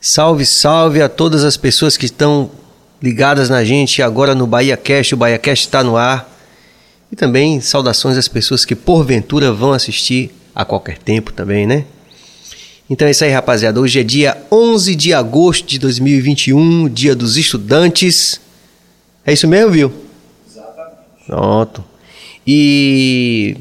Salve, salve a todas as pessoas que estão ligadas na gente agora no Bahia Cast. O Bahia Cast está no ar. E também saudações às pessoas que porventura vão assistir a qualquer tempo também, né? Então é isso aí, rapaziada. Hoje é dia 11 de agosto de 2021, dia dos estudantes. É isso mesmo, viu? Exatamente. Pronto. E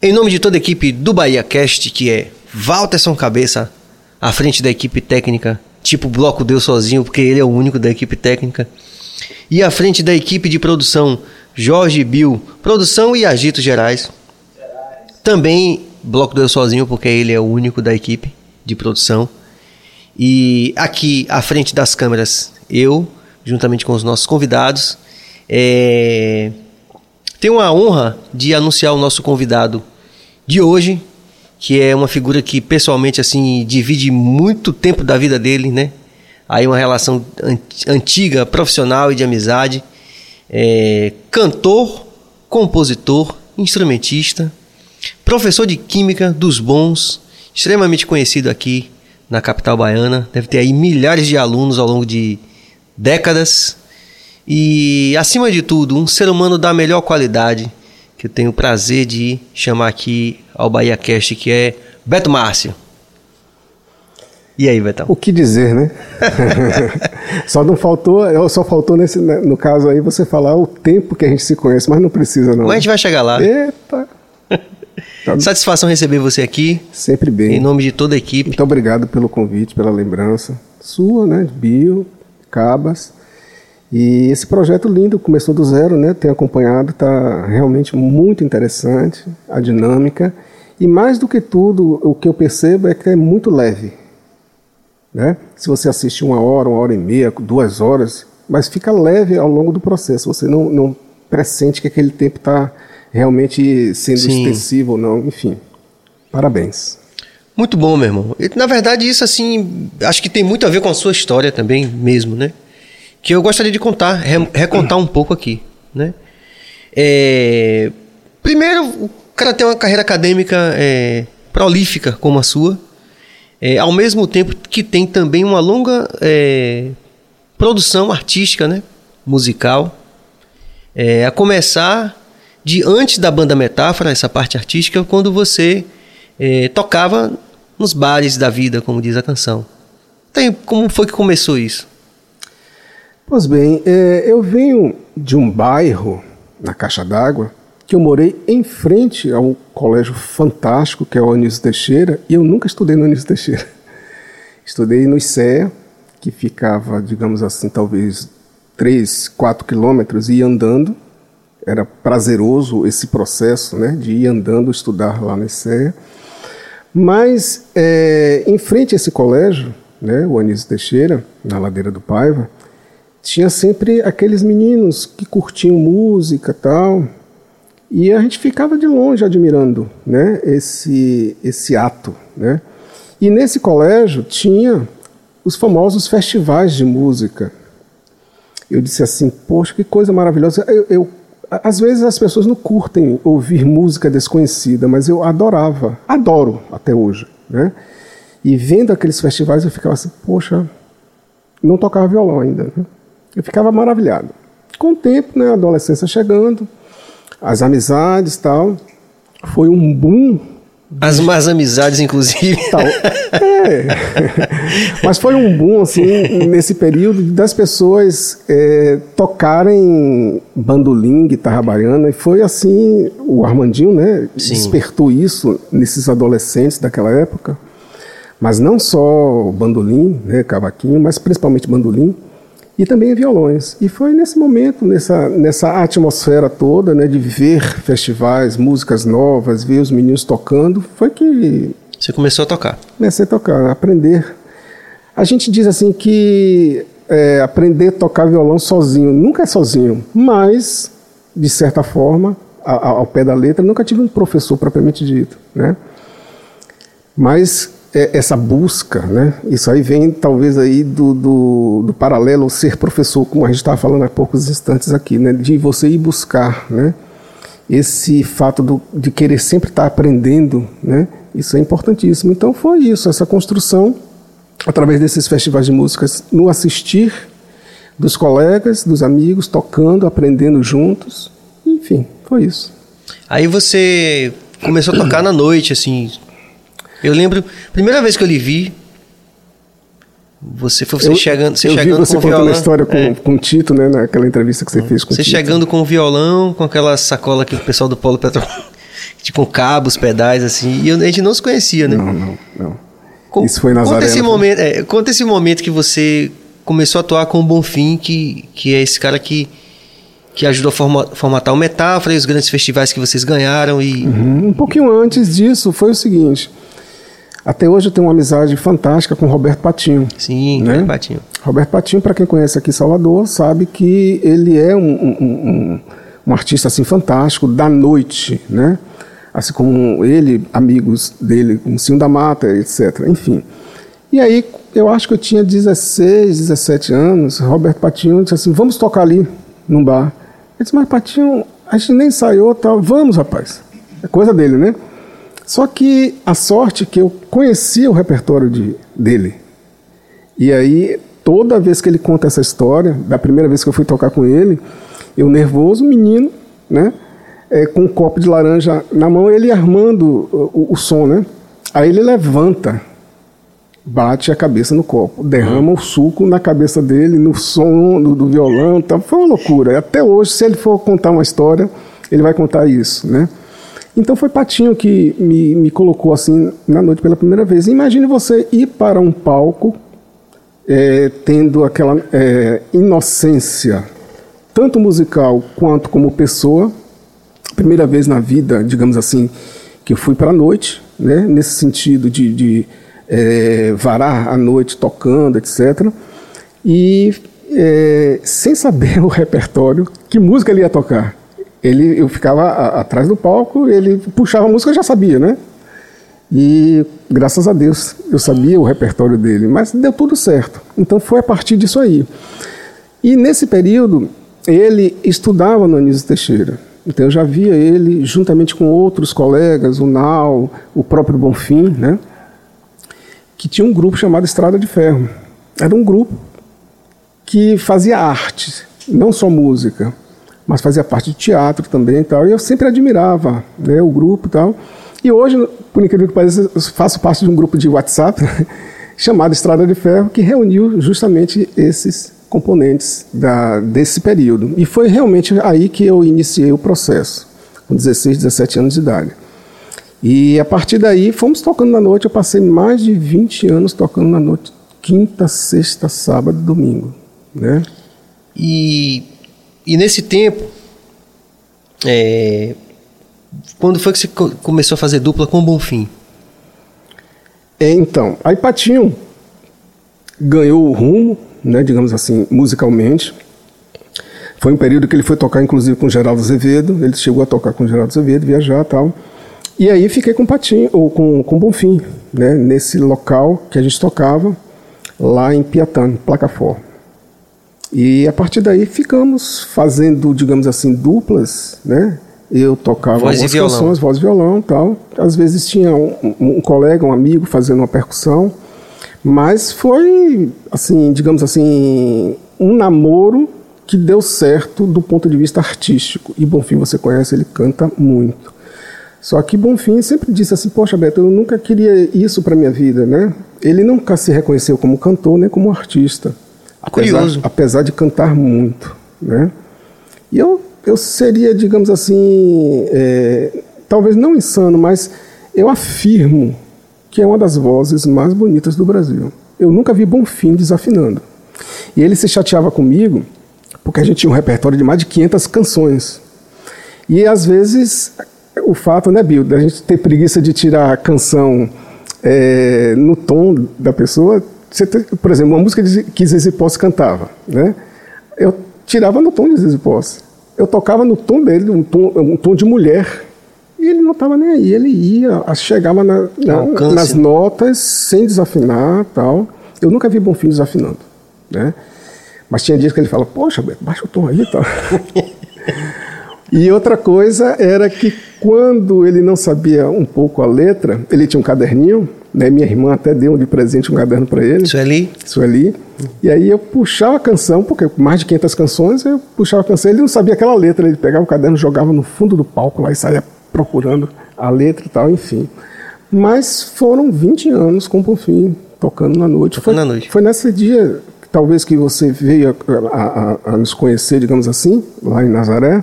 em nome de toda a equipe do Bahia Cast, que é Walterson Cabeça, à frente da equipe técnica, tipo bloco deu sozinho, porque ele é o único da equipe técnica. E à frente da equipe de produção, Jorge Bill, produção e agitos gerais. Também bloco deu sozinho, porque ele é o único da equipe de produção. E aqui à frente das câmeras, eu, juntamente com os nossos convidados, é... tenho a honra de anunciar o nosso convidado de hoje, que é uma figura que pessoalmente assim divide muito tempo da vida dele, né? Aí uma relação antiga, profissional e de amizade. É, cantor, compositor, instrumentista, professor de química dos bons, extremamente conhecido aqui na capital baiana. Deve ter aí milhares de alunos ao longo de décadas. E acima de tudo, um ser humano da melhor qualidade que eu tenho o prazer de chamar aqui ao Bahia Cast, que é Beto Márcio. E aí, Betão? O que dizer, né? só não faltou, só faltou nesse, né, no caso aí você falar o tempo que a gente se conhece, mas não precisa não. Mas a gente vai chegar lá. Eita. Satisfação receber você aqui. Sempre bem. Em nome de toda a equipe. Muito obrigado pelo convite, pela lembrança sua, né, Bio, Cabas. E esse projeto lindo começou do zero, né? Tenho acompanhado, está realmente muito interessante a dinâmica e mais do que tudo o que eu percebo é que é muito leve, né? Se você assiste uma hora, uma hora e meia, duas horas, mas fica leve ao longo do processo. Você não, não pressente que aquele tempo está realmente sendo Sim. extensivo ou não. Enfim, parabéns. Muito bom, meu irmão. E, na verdade, isso assim, acho que tem muito a ver com a sua história também, mesmo, né? Que eu gostaria de contar, re, recontar um pouco aqui, né? É, primeiro, o cara tem uma carreira acadêmica é, prolífica como a sua, é, ao mesmo tempo que tem também uma longa é, produção artística, né? Musical, é, a começar de antes da banda Metáfora, essa parte artística, quando você é, tocava nos bares da vida, como diz a canção. Tem, como foi que começou isso? Pois bem, é, eu venho de um bairro na Caixa d'Água que eu morei em frente a um colégio fantástico que é o Anísio Teixeira e eu nunca estudei no Anísio Teixeira. Estudei no ICEA, que ficava, digamos assim, talvez 3, 4 quilômetros e ia andando. Era prazeroso esse processo né, de ir andando estudar lá no ICEA. Mas é, em frente a esse colégio, né, o Anísio Teixeira, na Ladeira do Paiva, tinha sempre aqueles meninos que curtiam música tal. E a gente ficava de longe admirando né esse esse ato né. E nesse colégio tinha os famosos festivais de música. Eu disse assim poxa que coisa maravilhosa. Eu, eu às vezes as pessoas não curtem ouvir música desconhecida mas eu adorava adoro até hoje né. E vendo aqueles festivais eu ficava assim poxa não tocava violão ainda né? Eu ficava maravilhado. Com o tempo, né, a adolescência chegando, as amizades tal, foi um boom. As más amizades, inclusive. Tal. É. Mas foi um boom, assim, nesse período, das pessoas é, tocarem bandolim, guitarra baiana, e foi assim, o Armandinho, né, Sim. despertou isso nesses adolescentes daquela época. Mas não só bandolim, né, cavaquinho, mas principalmente bandolim e também violões. E foi nesse momento, nessa, nessa atmosfera toda, né, de ver festivais, músicas novas, ver os meninos tocando, foi que. Você começou a tocar? Comecei a tocar, a aprender. A gente diz assim que é, aprender a tocar violão sozinho nunca é sozinho, mas, de certa forma, ao, ao pé da letra, nunca tive um professor propriamente dito. Né? Mas essa busca, né? Isso aí vem talvez aí do, do, do paralelo ser professor, como a gente estava falando há poucos instantes aqui, né? De você ir buscar, né? Esse fato do, de querer sempre estar aprendendo, né? Isso é importantíssimo. Então foi isso, essa construção através desses festivais de músicas, no assistir dos colegas, dos amigos, tocando, aprendendo juntos. Enfim, foi isso. Aí você começou a tocar na noite, assim. Eu lembro, primeira vez que eu lhe vi, você foi você eu, chegando, você eu chegando vi você com o contando violão. a história com, É. com o Tito, né, naquela entrevista que você fez com o Você Tito. chegando com o violão, com aquela sacola que o pessoal do Polo Petro com cabos, pedais, assim, e eu- a gente não se conhecia, né? Não, não, não. Co- Isso foi Nazaré, Conta esse, foi? momento, é, conta esse momento que você começou a atuar com o Bonfim, que, que é esse cara que, que ajudou a forma- formatar o Metáfora e os grandes festivais que vocês ganharam. E Uhum. Um pouquinho antes disso, foi o seguinte. Até hoje eu tenho uma amizade fantástica com o Roberto Patinho. sim, Né? né? Patinho. Roberto Patinho, para quem conhece aqui Salvador, sabe que ele é um, um- um- um- um artista assim fantástico da noite, né? Assim como ele, amigos dele, como Cinho da Mata, etc. Enfim. E aí, eu acho que eu tinha 16, 17 anos, Roberto Patinho disse assim, vamos tocar ali, num bar. Eu disse, mas Patinho, a gente nem ensaiou, tal. vamos rapaz. É coisa dele, né? Só que a sorte é que eu conhecia o repertório de, dele. E aí, toda vez que ele conta essa história, da primeira vez que eu fui tocar com ele, eu nervoso, menino, né? É, com um copo de laranja na mão, ele armando o, o- som, né? Aí ele levanta, bate a cabeça no copo, derrama o suco na cabeça dele, no som do, do violão, tá? foi uma loucura. Até hoje, se ele for contar uma história, ele vai contar isso, né? Então foi Patinho que me, me colocou assim na noite pela primeira vez. Imagine você ir para um palco é, tendo aquela é, inocência, tanto musical quanto como pessoa. Primeira vez na vida, digamos assim, que eu fui para a noite, né, nesse sentido de, de é, varar a noite tocando, etc. E é, sem saber o repertório, que música ele ia tocar. Ele, eu ficava a- atrás do palco, ele puxava a música, eu já sabia, né? E graças a Deus eu sabia o repertório dele, mas deu tudo certo. Então foi a partir disso aí. E nesse período ele estudava no Anísio Teixeira. Então eu já via ele juntamente com outros colegas, o Nau, o próprio Bonfim, né? Que tinha um grupo chamado Estrada de Ferro. Era um grupo que fazia arte, não só música, mas fazia parte de teatro também e tal. E eu sempre admirava né, o grupo e tal. E hoje, por incrível que pareça, faço parte de um grupo de WhatsApp chamado Estrada de Ferro, que reuniu justamente esses componentes da, desse período. E foi realmente aí que eu iniciei o processo, com 16, 17 anos de idade. E a partir daí fomos tocando na noite. Eu passei mais de 20 anos tocando na noite, quinta, sexta, sábado, domingo. Né? E, e nesse tempo, é, quando foi que você co- começou a fazer dupla com o Bonfim? É, então, aí Patinho ganhou o rumo, né, digamos assim, musicalmente. Foi um período que ele foi tocar, inclusive, com Geraldo Azevedo. Ele chegou a tocar com Geraldo Azevedo, viajar e tal. E aí fiquei com Patinho, ou com, com Bonfim, né, nesse local que a gente tocava, lá em Piatã, Placafor. E a partir daí ficamos fazendo, digamos assim, duplas, né? Eu tocava Voz algumas canções, voz e violão tal. Às vezes tinha um, um- um colega, um amigo fazendo uma percussão. Mas foi, assim, digamos assim, um namoro que deu certo do ponto de vista artístico. E Bonfim, você conhece, ele canta muito. Só que Bonfim sempre disse assim: Poxa, Beto, eu nunca queria isso para minha vida, né? Ele nunca se reconheceu como cantor nem como artista. Apesar, Curioso. apesar de cantar muito, né? E eu, eu seria, digamos assim, é, talvez não insano, mas eu afirmo que é uma das vozes mais bonitas do Brasil. Eu nunca vi Bonfim desafinando. E ele se chateava comigo porque a gente tinha um repertório de mais de 500 canções. E às vezes o fato, né, Bill, da gente ter preguiça de tirar a canção é, no tom da pessoa. Você por exemplo, uma música que Zizi Posse cantava, né? Eu tirava no tom de Zizi Posse. Eu tocava no tom dele, um tom, um tom de mulher. E ele não estava nem aí. Ele ia, chegava na- na- nas né? notas sem desafinar tal. Eu nunca vi Bonfim desafinando, né? Mas tinha dias que ele fala, poxa, baixa o tom aí e tal. E outra coisa era que quando ele não sabia um pouco a letra, ele tinha um caderninho, Né? Minha irmã até deu de presente um caderno para ele. Sueli? Sueli. E aí eu puxava a canção, porque mais de 500 canções, eu puxava a canção, ele não sabia aquela letra, ele pegava o caderno, jogava no fundo do palco lá e saía procurando a letra e tal, enfim. Mas foram 20 anos com o Bonfim tocando na noite. Tocando foi, na noite. Foi nesse dia, talvez que você veio a, a, a nos conhecer, digamos assim, lá em Nazaré.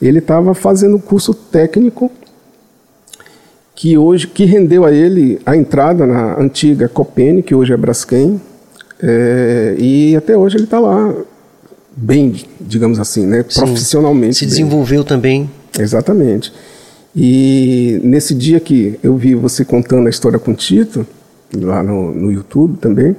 Ele estava fazendo curso técnico que hoje que rendeu a ele a entrada na antiga Copene, que hoje é Braskem, é, e até hoje ele está lá bem, digamos assim, né, Sim. profissionalmente. Se bem. desenvolveu também. Exatamente. E nesse dia que eu vi você contando a história com o Tito, lá no, no YouTube também,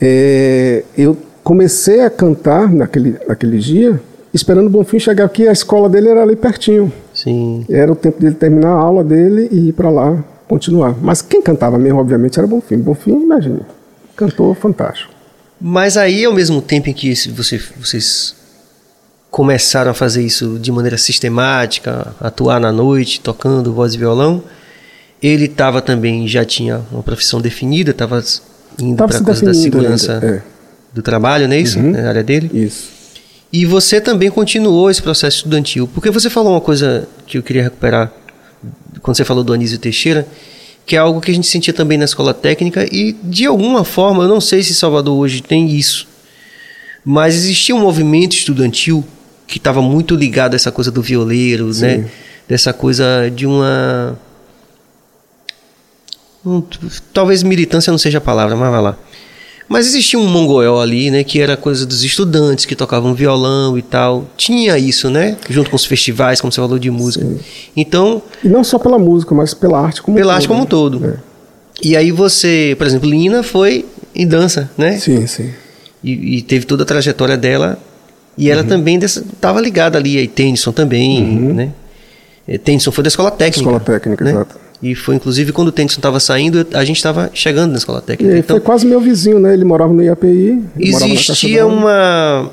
é, eu comecei a cantar naquele, naquele dia, esperando o Bonfim chegar aqui, a escola dele era ali pertinho. Sim. Era o tempo dele terminar a aula dele e ir para lá continuar. Mas quem cantava mesmo, obviamente, era Bonfim. Bonfim, imagine, cantor fantástico. Mas aí, ao mesmo tempo em que você, vocês começaram a fazer isso de maneira sistemática, atuar na noite, tocando voz e violão, ele estava também, já tinha uma profissão definida, estava indo para a coisa da segurança ainda, é. do trabalho, não é isso? Uhum. Na área dele. Isso. E você também continuou esse processo estudantil. Porque você falou uma coisa que eu queria recuperar quando você falou do Anísio Teixeira, que é algo que a gente sentia também na escola técnica e de alguma forma, eu não sei se Salvador hoje tem isso, mas existia um movimento estudantil que estava muito ligado a essa coisa do violeiro, né? Dessa coisa de uma um, talvez militância não seja a palavra, mas vai lá. Mas existia um mongoel ali, né, que era coisa dos estudantes que tocavam violão e tal. Tinha isso, né, junto com os festivais, como você falou de música. Então, E não só pela música, mas pela arte como pela um arte todo, como um né? todo. E aí você, por exemplo, Lina foi em dança, né? Sim, sim. E, e teve toda a trajetória dela. E Uhum. ela também estava ligada ali, aí Tennyson também, né? Eh, Tennyson foi da escola técnica. Escola técnica, né? exato. E foi inclusive quando o Tennyson estava saindo, a gente estava chegando na escola técnica. aí então, foi quase meu vizinho, né? Ele morava no IAPI. existia uma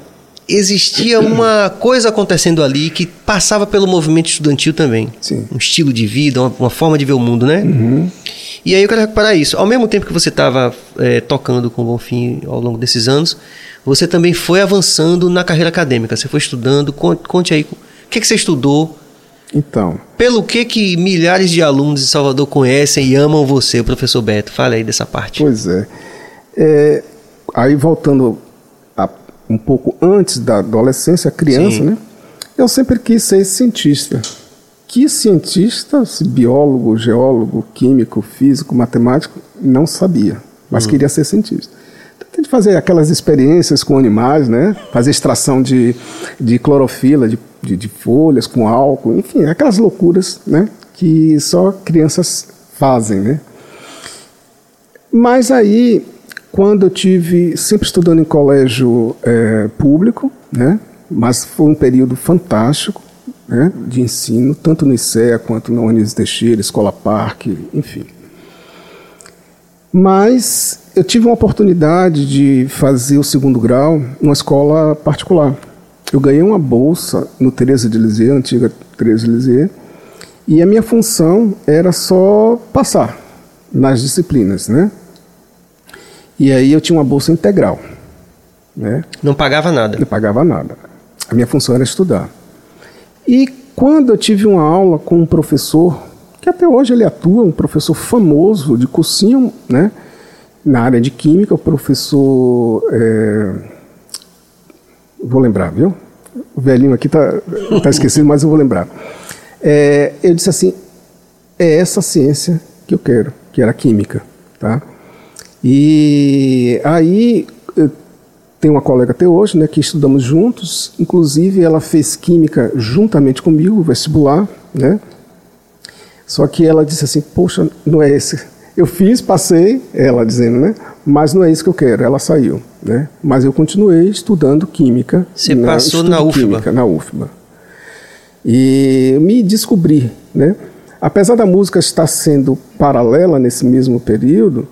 existia uma coisa acontecendo ali que passava pelo movimento estudantil também Sim. um estilo de vida uma, uma forma de ver o mundo né e aí eu quero reparar isso ao mesmo tempo que você estava tocando com o Bonfim ao longo desses anos você também foi avançando na carreira acadêmica você foi estudando conte, conte aí o que, que você estudou Então, pelo que que milhares de alunos de Salvador conhecem e amam você professor Beto fale aí dessa parte pois é. É, aí voltando a- um pouco antes da adolescência, criança, Sim. né? Eu sempre quis ser cientista. Que cientista, biólogo, geólogo, químico, físico, matemático, não sabia, mas queria ser cientista. De fazer aquelas experiências com animais, né? Fazer extração de, de clorofila, de, de, de folhas com álcool, enfim, aquelas loucuras, né? Que só crianças fazem, né? Mas aí, quando eu tive, sempre estudando em colégio é, público, né? Mas foi um período fantástico, né? De ensino, tanto no ICEA quanto na Anísio Teixeira, Escola Parque, enfim. Mas eu tive uma oportunidade de fazer o segundo grau numa escola particular. Eu ganhei uma bolsa no Teresa de Lisieux, antiga Teresa de Lisieux, e a minha função era só passar nas disciplinas, né? E aí eu tinha uma bolsa integral, né? não pagava nada Não pagava nada. A minha função era estudar. E quando eu tive uma aula com um professor, que até hoje ele atua, um professor famoso de cursinho, né? Na área de química, o professor. é, Vou lembrar, viu? O velhinho aqui tá, tá esquecido, mas eu vou lembrar. É, eu disse assim: é essa ciência que eu quero, que era química, tá? E aí tenho uma colega até hoje, né, que estudamos juntos. Inclusive, ela fez química juntamente comigo, vestibular, né? Só que ela disse assim: Poxa, não é esse. Eu fiz, passei, ela dizendo, né? Mas não é isso que eu quero. Ela saiu, né? Mas eu continuei estudando química. Você passou estudo na UFBA? Química, na UFBA. E me descobri, né? Apesar da música estar sendo paralela nesse mesmo período,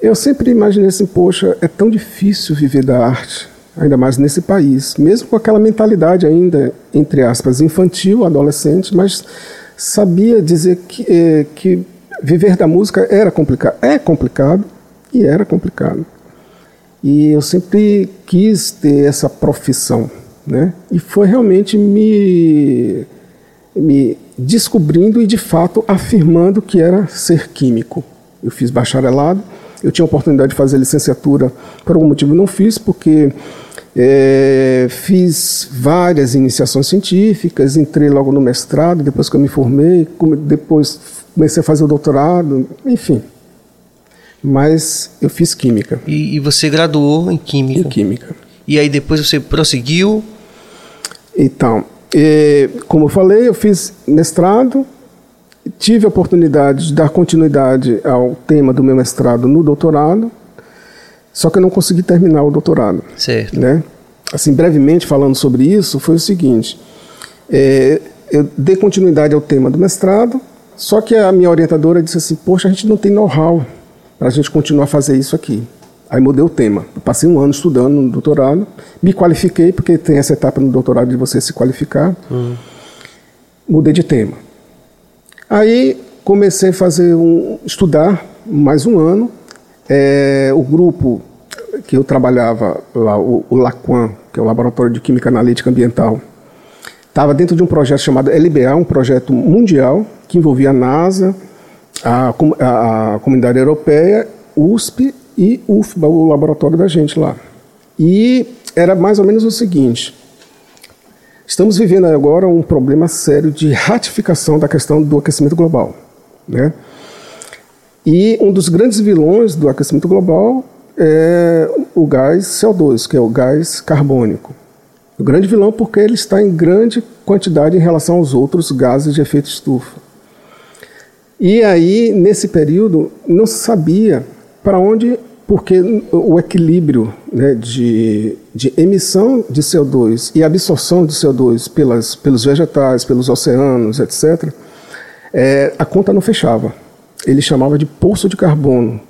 eu sempre imaginei assim, poxa, é tão difícil viver da arte, ainda mais nesse país, mesmo com aquela mentalidade ainda, entre aspas, infantil, adolescente, mas sabia dizer que, eh, que viver da música era complicado, é complicado e era complicado. E eu sempre quis ter essa profissão, né? E foi realmente me me descobrindo e de fato afirmando que era ser químico. Eu fiz bacharelado, eu tinha a oportunidade de fazer licenciatura, por algum motivo não fiz, porque é, fiz várias iniciações científicas, entrei logo no mestrado, depois que eu me formei, depois comecei a fazer o doutorado, enfim. Mas eu fiz química. E, e você graduou em química? Em química. E aí depois você prosseguiu? Então, é, como eu falei, eu fiz mestrado, tive a oportunidade de dar continuidade ao tema do meu mestrado no doutorado, só que eu não consegui terminar o doutorado. Certo. Né? Assim, brevemente falando sobre isso, foi o seguinte: é, eu dei continuidade ao tema do mestrado, só que a minha orientadora disse assim: Poxa, a gente não tem know-how para a gente continuar a fazer isso aqui. Aí mudei o tema. Eu passei um ano estudando no doutorado, me qualifiquei, porque tem essa etapa no doutorado de você se qualificar. Hum. Mudei de tema. Aí comecei a fazer um, estudar mais um ano. É, o grupo que eu trabalhava lá, o, o LAQUAN, que é o Laboratório de Química Analítica Ambiental, estava dentro de um projeto chamado LBA, um projeto mundial que envolvia a NASA, a, a, a Comunidade Europeia, USP e UFBA, o laboratório da gente lá. E era mais ou menos o seguinte: estamos vivendo agora um problema sério de ratificação da questão do aquecimento global. Né? E um dos grandes vilões do aquecimento global é o gás CO2, que é o gás carbônico. O grande vilão porque ele está em grande quantidade em relação aos outros gases de efeito estufa. E aí, nesse período, não se sabia para onde, porque o equilíbrio né, de, de emissão de CO2 e absorção de CO2 pelas, pelos vegetais, pelos oceanos, etc., é, a conta não fechava. Ele chamava de poço de carbono.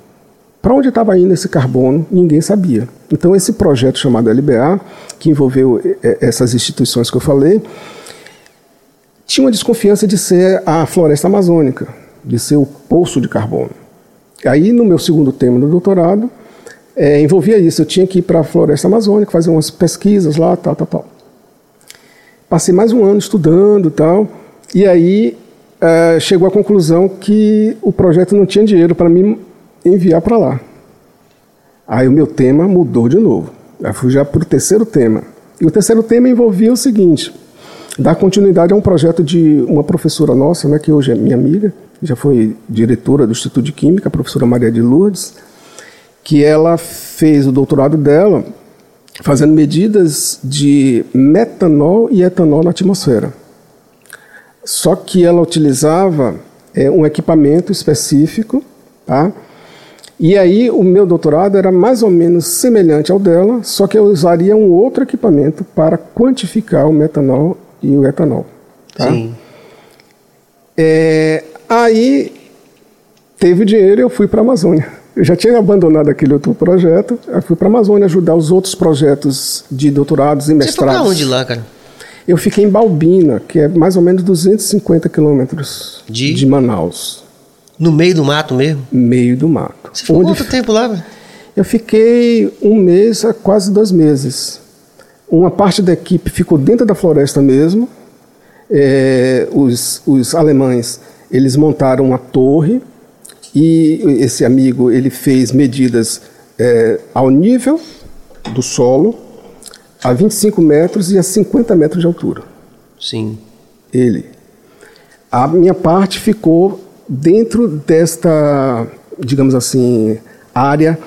Para onde estava indo esse carbono, ninguém sabia. Então, esse projeto chamado LBA, que envolveu é, essas instituições que eu falei, tinha uma desconfiança de ser a floresta amazônica, de ser o poço de carbono. Aí, no meu segundo tema do doutorado, é, envolvia isso. Eu tinha que ir para a floresta amazônica, fazer umas pesquisas lá, tal, tal, tal. Passei mais um ano estudando tal, e aí é, chegou à conclusão que o projeto não tinha dinheiro para me enviar para lá. Aí o meu tema mudou de novo. Eu fui já para o terceiro tema. E o terceiro tema envolvia o seguinte: dar continuidade a um projeto de uma professora nossa, né, que hoje é minha amiga, já foi diretora do Instituto de Química, a professora Maria de Lourdes, que ela fez o doutorado dela fazendo medidas de metanol e etanol na atmosfera. Só que ela utilizava é, um equipamento específico, tá? E aí o meu doutorado era mais ou menos semelhante ao dela, só que eu usaria um outro equipamento para quantificar o metanol e o etanol. Tá? Sim. É, Aí teve dinheiro e eu fui para a Amazônia. Eu já tinha abandonado aquele outro projeto, eu fui para a Amazônia ajudar os outros projetos de doutorados e mestrados. Você foi onde lá, cara? Eu fiquei em Balbina, que é mais ou menos 250 quilômetros de? de Manaus. No meio do mato mesmo? Meio do mato. Você ficou quanto tempo lá? Eu fiquei um mês a quase dois meses. Uma parte da equipe ficou dentro da floresta mesmo. É, os, os alemães eles montaram uma torre e esse amigo ele fez medidas é, ao nível do solo, a 25 metros e a 50 metros de altura. Sim. Ele. A minha parte ficou dentro desta, digamos assim, área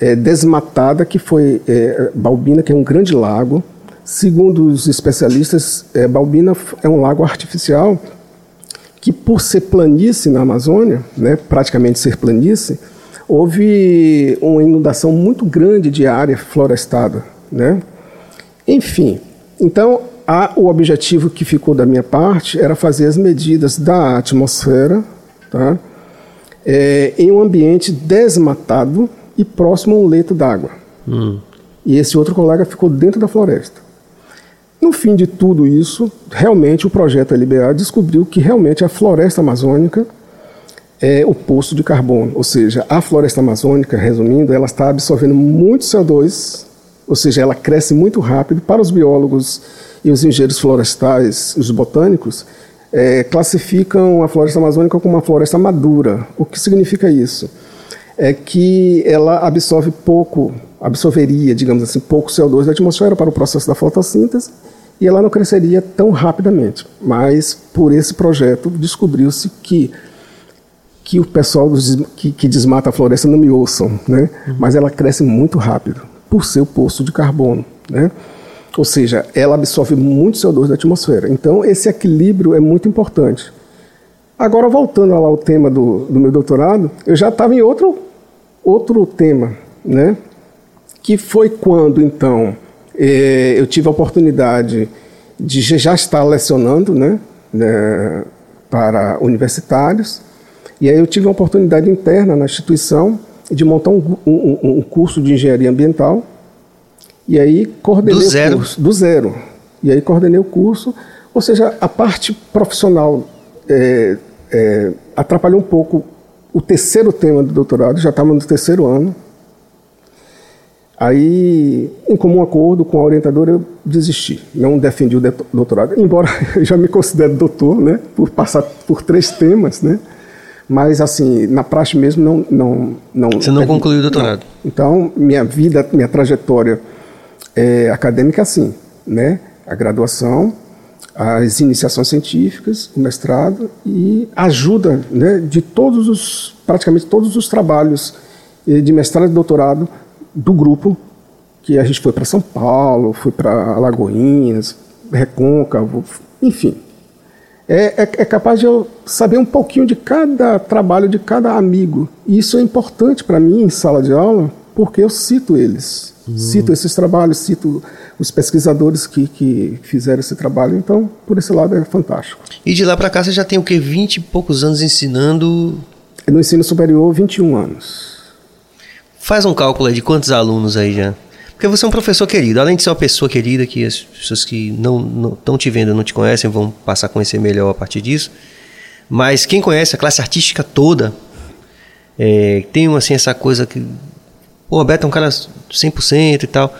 é, desmatada que foi é, Balbina, que é um grande lago. Segundo os especialistas, é, Balbina é um lago artificial que por ser planície na Amazônia, né, praticamente ser planície, houve uma inundação muito grande de área florestada, né? Enfim, então a, o objetivo que ficou da minha parte era fazer as medidas da atmosfera, tá? É, em um ambiente desmatado e próximo a um leito d'água. Hum. E esse outro colega ficou dentro da floresta. No fim de tudo isso, realmente o projeto LBA descobriu que realmente a floresta amazônica é o poço de carbono, ou seja, a floresta amazônica, resumindo, ela está absorvendo muito CO2, ou seja, ela cresce muito rápido. Para os biólogos e os engenheiros florestais, os botânicos, é, classificam a floresta amazônica como uma floresta madura. O que significa isso? É que ela absorve pouco, absorveria, digamos assim, pouco CO2 da atmosfera para o processo da fotossíntese e ela não cresceria tão rapidamente. Mas por esse projeto descobriu-se que que o pessoal que, que, desmata a floresta não me ouçam, né? Uhum. Mas ela cresce muito rápido por ser o poço de carbono, né? Ou seja, ela absorve muito CO2 da atmosfera. Então, esse equilíbrio é muito importante. Agora, voltando ao tema do, do meu doutorado, eu já estava em outro, outro tema, né? que foi quando, então, eh, eu tive a oportunidade de já estar lecionando né, né, para universitários, e aí eu tive uma oportunidade interna na instituição de montar um, um, um curso de engenharia ambiental, e aí coordenei do zero. o curso. Do zero. E aí coordenei o curso. Ou seja, a parte profissional é, é, atrapalhou um pouco o terceiro tema do doutorado, já estava no terceiro ano. Aí, em comum acordo com a orientadora, eu desisti. Não defendi o doutorado, embora eu já me considere doutor, né, por passar por três temas, né. Mas, assim, na praxe mesmo, não... não, não Você não concluiu o doutorado? Não. Então, minha vida, minha trajetória é, acadêmica assim, né? A graduação, as iniciações científicas, o mestrado e ajuda, né, de todos os praticamente todos os trabalhos eh, de mestrado e doutorado do grupo que a gente foi para São Paulo, foi para Alagoinhas, Recôncavo, enfim. É, é, é, capaz de eu saber um pouquinho de cada trabalho de cada amigo. E isso é importante para mim em sala de aula, porque eu cito eles. Cito esses trabalhos, cito os pesquisadores que, que fizeram esse trabalho, então, por esse lado, é fantástico. E de lá para cá você já tem o quê? 20 e poucos anos ensinando? No ensino superior, 21 anos. Faz um cálculo aí de quantos alunos aí já? Porque você é um professor querido, além de ser uma pessoa querida, que as pessoas que não estão te vendo, não te conhecem, vão passar a conhecer melhor a partir disso. Mas quem conhece a classe artística toda, é, tem assim, essa coisa que o Roberto é um cara 100% e tal.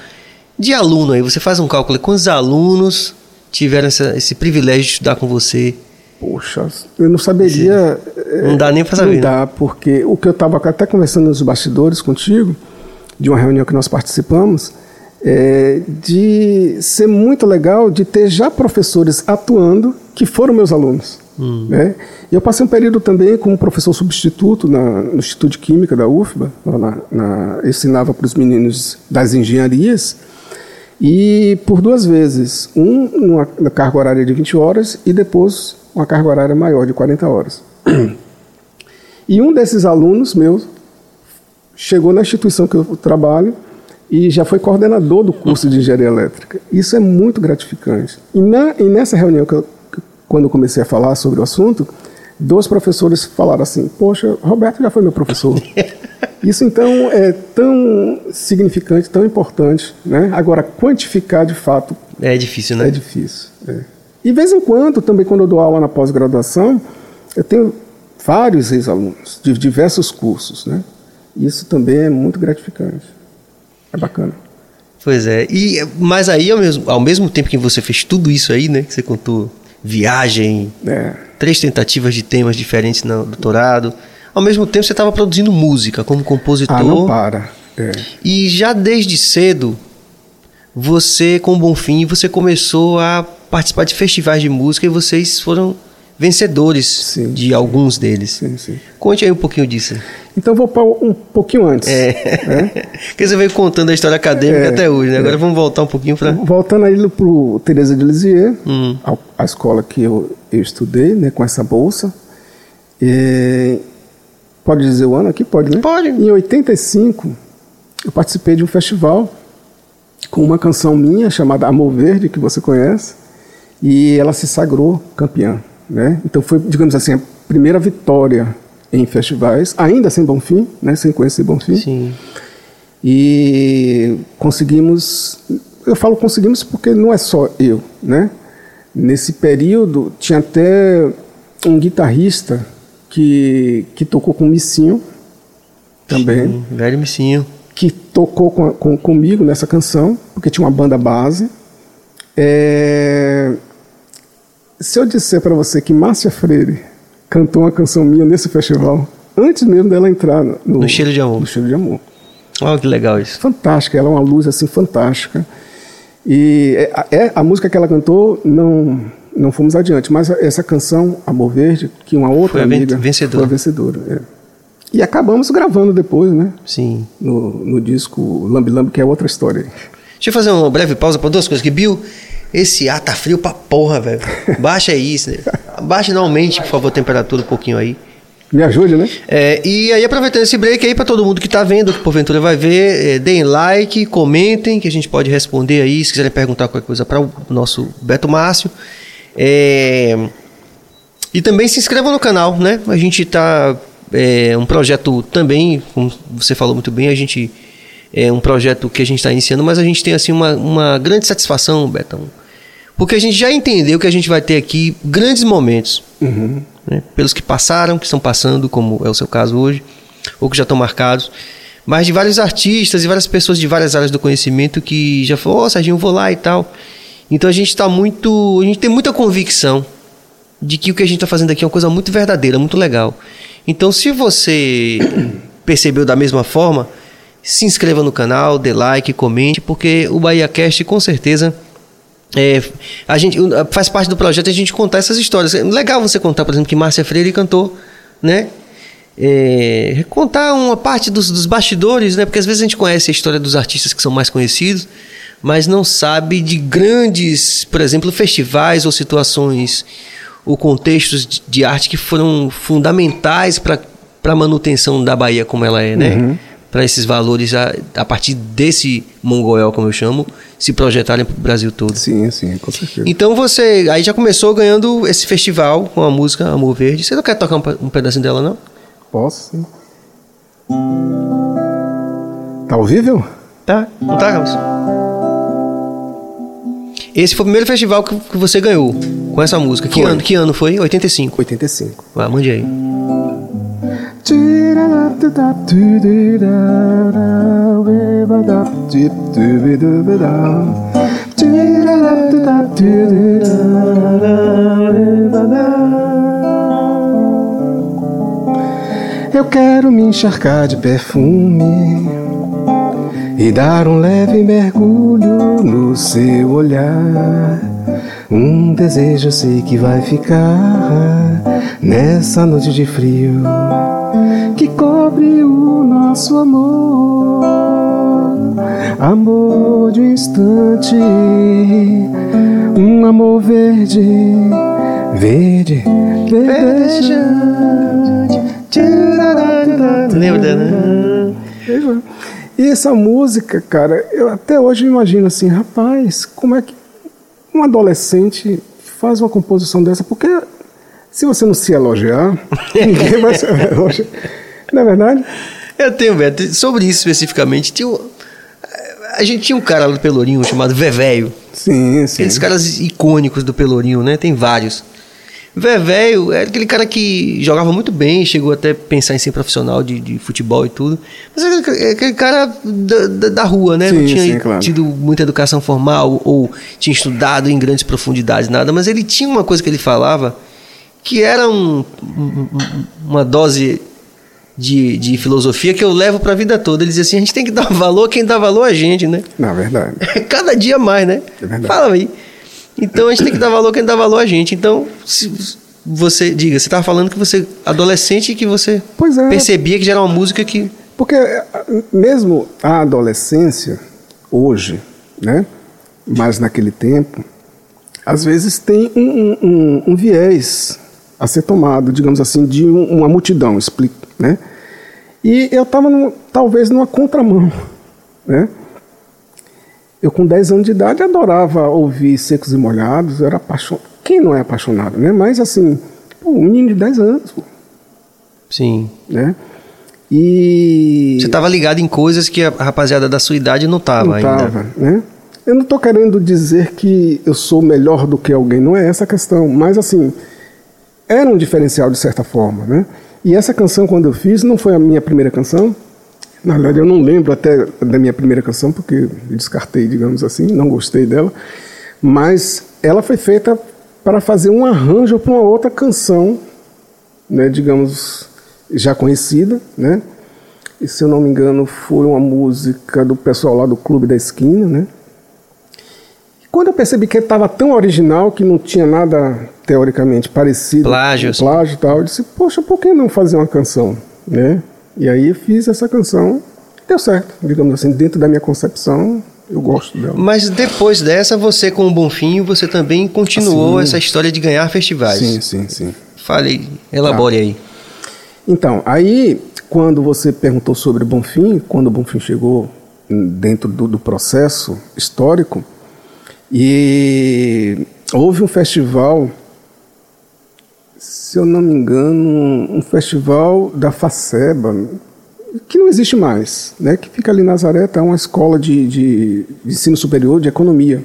De aluno aí, você faz um cálculo, quantos alunos tiveram essa, esse privilégio de estudar com você? Poxa, eu não saberia. Não dá nem para saber. Não dá, né? porque o que eu estava até conversando nos bastidores contigo, de uma reunião que nós participamos, é de ser muito legal de ter já professores atuando que foram meus alunos. Hum. Né? E eu passei um período também como professor substituto na, no Instituto de Química da UFBA, na, na, ensinava para os meninos das engenharias, e por duas vezes, um numa carga horária de 20 horas e depois uma carga horária maior de 40 horas. E um desses alunos meus chegou na instituição que eu trabalho e já foi coordenador do curso de engenharia elétrica. Isso é muito gratificante. E, na, e nessa reunião que eu quando eu comecei a falar sobre o assunto, dois professores falaram assim: Poxa, Roberto já foi meu professor. Isso então é tão significante, tão importante, né? Agora quantificar de fato é difícil, né? É difícil. É. E de vez em quando, também quando eu dou aula na pós-graduação, eu tenho vários ex-alunos de diversos cursos, né? Isso também é muito gratificante. É bacana. Pois é. E mas aí ao mesmo, ao mesmo tempo que você fez tudo isso aí, né, que você contou viagem, é. Três tentativas de temas diferentes no doutorado. Ao mesmo tempo, você estava produzindo música como compositor. Ah, não para. É. E já desde cedo, você, com Bonfim, você começou a participar de festivais de música e vocês foram vencedores sim, de alguns deles. Sim, sim. Conte aí um pouquinho disso. Então vou para um pouquinho antes. É. Né? Porque você veio contando a história acadêmica é, até hoje, né? Agora é. vamos voltar um pouquinho para. Voltando aí para o Teresa de Lisieux, hum. a, a, escola que eu, eu estudei, né, com essa bolsa. E, pode dizer o ano aqui? Pode, né? Pode. Em 85, eu participei de um festival com uma canção minha chamada Amor Verde, que você conhece, e ela se sagrou campeã. Né? Então foi, digamos assim, a primeira vitória em festivais, ainda sem bom fim, né? sem conhecer bom fim. Sim. E conseguimos, eu falo conseguimos porque não é só eu, né? Nesse período tinha até um guitarrista que, que tocou com o Missinho também. Sim, velho Missinho. Que tocou com, com, comigo nessa canção, porque tinha uma banda base. É, se eu disser para você que Márcia Freire cantou uma canção minha nesse festival, antes mesmo dela entrar no, no Cheiro de Amor. No Cheiro de Amor. Olha que legal isso. Fantástica, ela é uma luz assim fantástica. E é, é, a música que ela cantou não não fomos adiante, mas essa canção Amor Verde, que uma outra foi amiga vencedora. foi a vencedora. É. E acabamos gravando depois, né? Sim. No, no disco Lambi Lambi, que é outra história. Deixa eu fazer uma breve pausa para duas coisas. Que Bill, esse ar tá frio pra porra, velho. Baixa isso. Né? Baixa normalmente, por favor, a temperatura um pouquinho aí. Me ajude, né? É, e aí, aproveitando esse break aí, para todo mundo que tá vendo, que porventura vai ver, é, deem like, comentem, que a gente pode responder aí, se quiserem perguntar qualquer coisa para o nosso Beto Márcio. É, e também se inscrevam no canal, né? A gente tá. É um projeto também, como você falou muito bem, a gente. É um projeto que a gente está iniciando, mas a gente tem assim uma, uma grande satisfação, Betão. Porque a gente já entendeu que a gente vai ter aqui grandes momentos. Uhum. Né? Pelos que passaram, que estão passando, como é o seu caso hoje, ou que já estão marcados. Mas de vários artistas e várias pessoas de várias áreas do conhecimento que já falou, ô oh, Serginho, eu vou lá e tal. Então a gente está muito. A gente tem muita convicção de que o que a gente está fazendo aqui é uma coisa muito verdadeira, muito legal. Então, se você percebeu da mesma forma, se inscreva no canal, dê like, comente, porque o Bahia Cast com certeza é, a gente faz parte do projeto a gente contar essas histórias. É legal você contar, por exemplo, que Márcia Freire cantou, né? É, contar uma parte dos, dos bastidores, né? Porque às vezes a gente conhece a história dos artistas que são mais conhecidos, mas não sabe de grandes, por exemplo, festivais ou situações ou contextos de arte que foram fundamentais para a manutenção da Bahia como ela é, né? Uhum. Para esses valores, a, a partir desse Mongoel, como eu chamo, se projetarem para o Brasil todo. Sim, sim, com certeza. Então você aí já começou ganhando esse festival com a música Amor Verde. Você não quer tocar um, um pedacinho dela, não? Posso, sim. Tá vivo? Tá, não tá, Carlos? Esse foi o primeiro festival que, que você ganhou com essa música. Que Foi. ano, que ano foi? 85. 85. Vai, mande aí. Eu quero me encharcar de perfume e dar um leve mergulho no seu olhar. Um desejo sei que vai ficar nessa noite de frio que cobre o nosso amor. Amor de um instante, um amor verde, verde, verdejante. Lembra dela? E essa música, cara, eu até hoje imagino assim, rapaz, como é que um adolescente faz uma composição dessa? Porque se você não se elogiar, ninguém vai se elogiar. Não é verdade? Eu tenho, Beto, sobre isso especificamente, tinha a gente tinha um cara lá do Pelourinho chamado Vevéio. Sim, sim. Aqueles caras icônicos do Pelourinho, né? Tem vários. Vevéio era aquele cara que jogava muito bem, chegou até a pensar em ser profissional de, de futebol e tudo. Mas era aquele, aquele cara da, da- da rua, né? Não Sim, tinha sim, claro. tido muita educação formal ou tinha estudado em grandes profundidades, nada. Mas ele tinha uma coisa que ele falava que era um- um- um- uma dose de, de filosofia que eu levo pra vida toda. Ele dizia assim: a gente tem que dar valor a quem dá valor a gente, né? Na verdade. Cada dia mais, né? É verdade. Fala aí. Então a gente tem que dar valor a quem dá valor a gente. Então, se você, diga, você estava falando que você, adolescente, que você é. percebia que já era uma música que. Porque eh, mesmo a adolescência, hoje, né? Mas naquele tempo, às vezes tem um, um- um- um viés a ser tomado, digamos assim, de um- uma multidão, explico, né? E eu estava talvez numa contramão, né? Eu com 10 anos de idade adorava ouvir Secos e Molhados, eu era apaixonado. Quem não é apaixonado, né? Mas assim, pô, um menino de 10 anos, pô, Sim. né? E Você estava ligado em coisas que a rapaziada da sua idade não estava não ainda. tava, né? Eu não estou querendo dizer que eu sou melhor do que alguém, não é essa a questão, mas assim, era um diferencial de certa forma, né? E essa canção, quando eu fiz, não foi a minha primeira canção. Na verdade, eu não lembro até da minha primeira canção, porque descartei, digamos assim, não gostei dela. Mas ela foi feita para fazer um arranjo para uma outra canção, né, digamos, já conhecida, né? E se eu não me engano, foi uma música do pessoal lá do Clube da Esquina, né? Quando eu percebi que estava tão original que não tinha nada teoricamente parecido, Plágio, assim. plágio e tal, eu disse, poxa, por que não fazer uma canção, né? E aí fiz essa canção, deu certo, digamos assim, dentro da minha concepção, eu gosto dela. Mas depois dessa, você com o Bonfim, você também continuou Sim. essa história de ganhar festivais. Sim, sim, sim. Fale, elabore aí. Então, aí, quando você perguntou sobre o Bonfim, quando o Bonfim chegou dentro do, do processo histórico, e houve um festival, se eu não me engano, um festival da Faceba, que não existe mais, né? que fica ali em Nazaré, é uma escola de, de, de ensino superior de economia.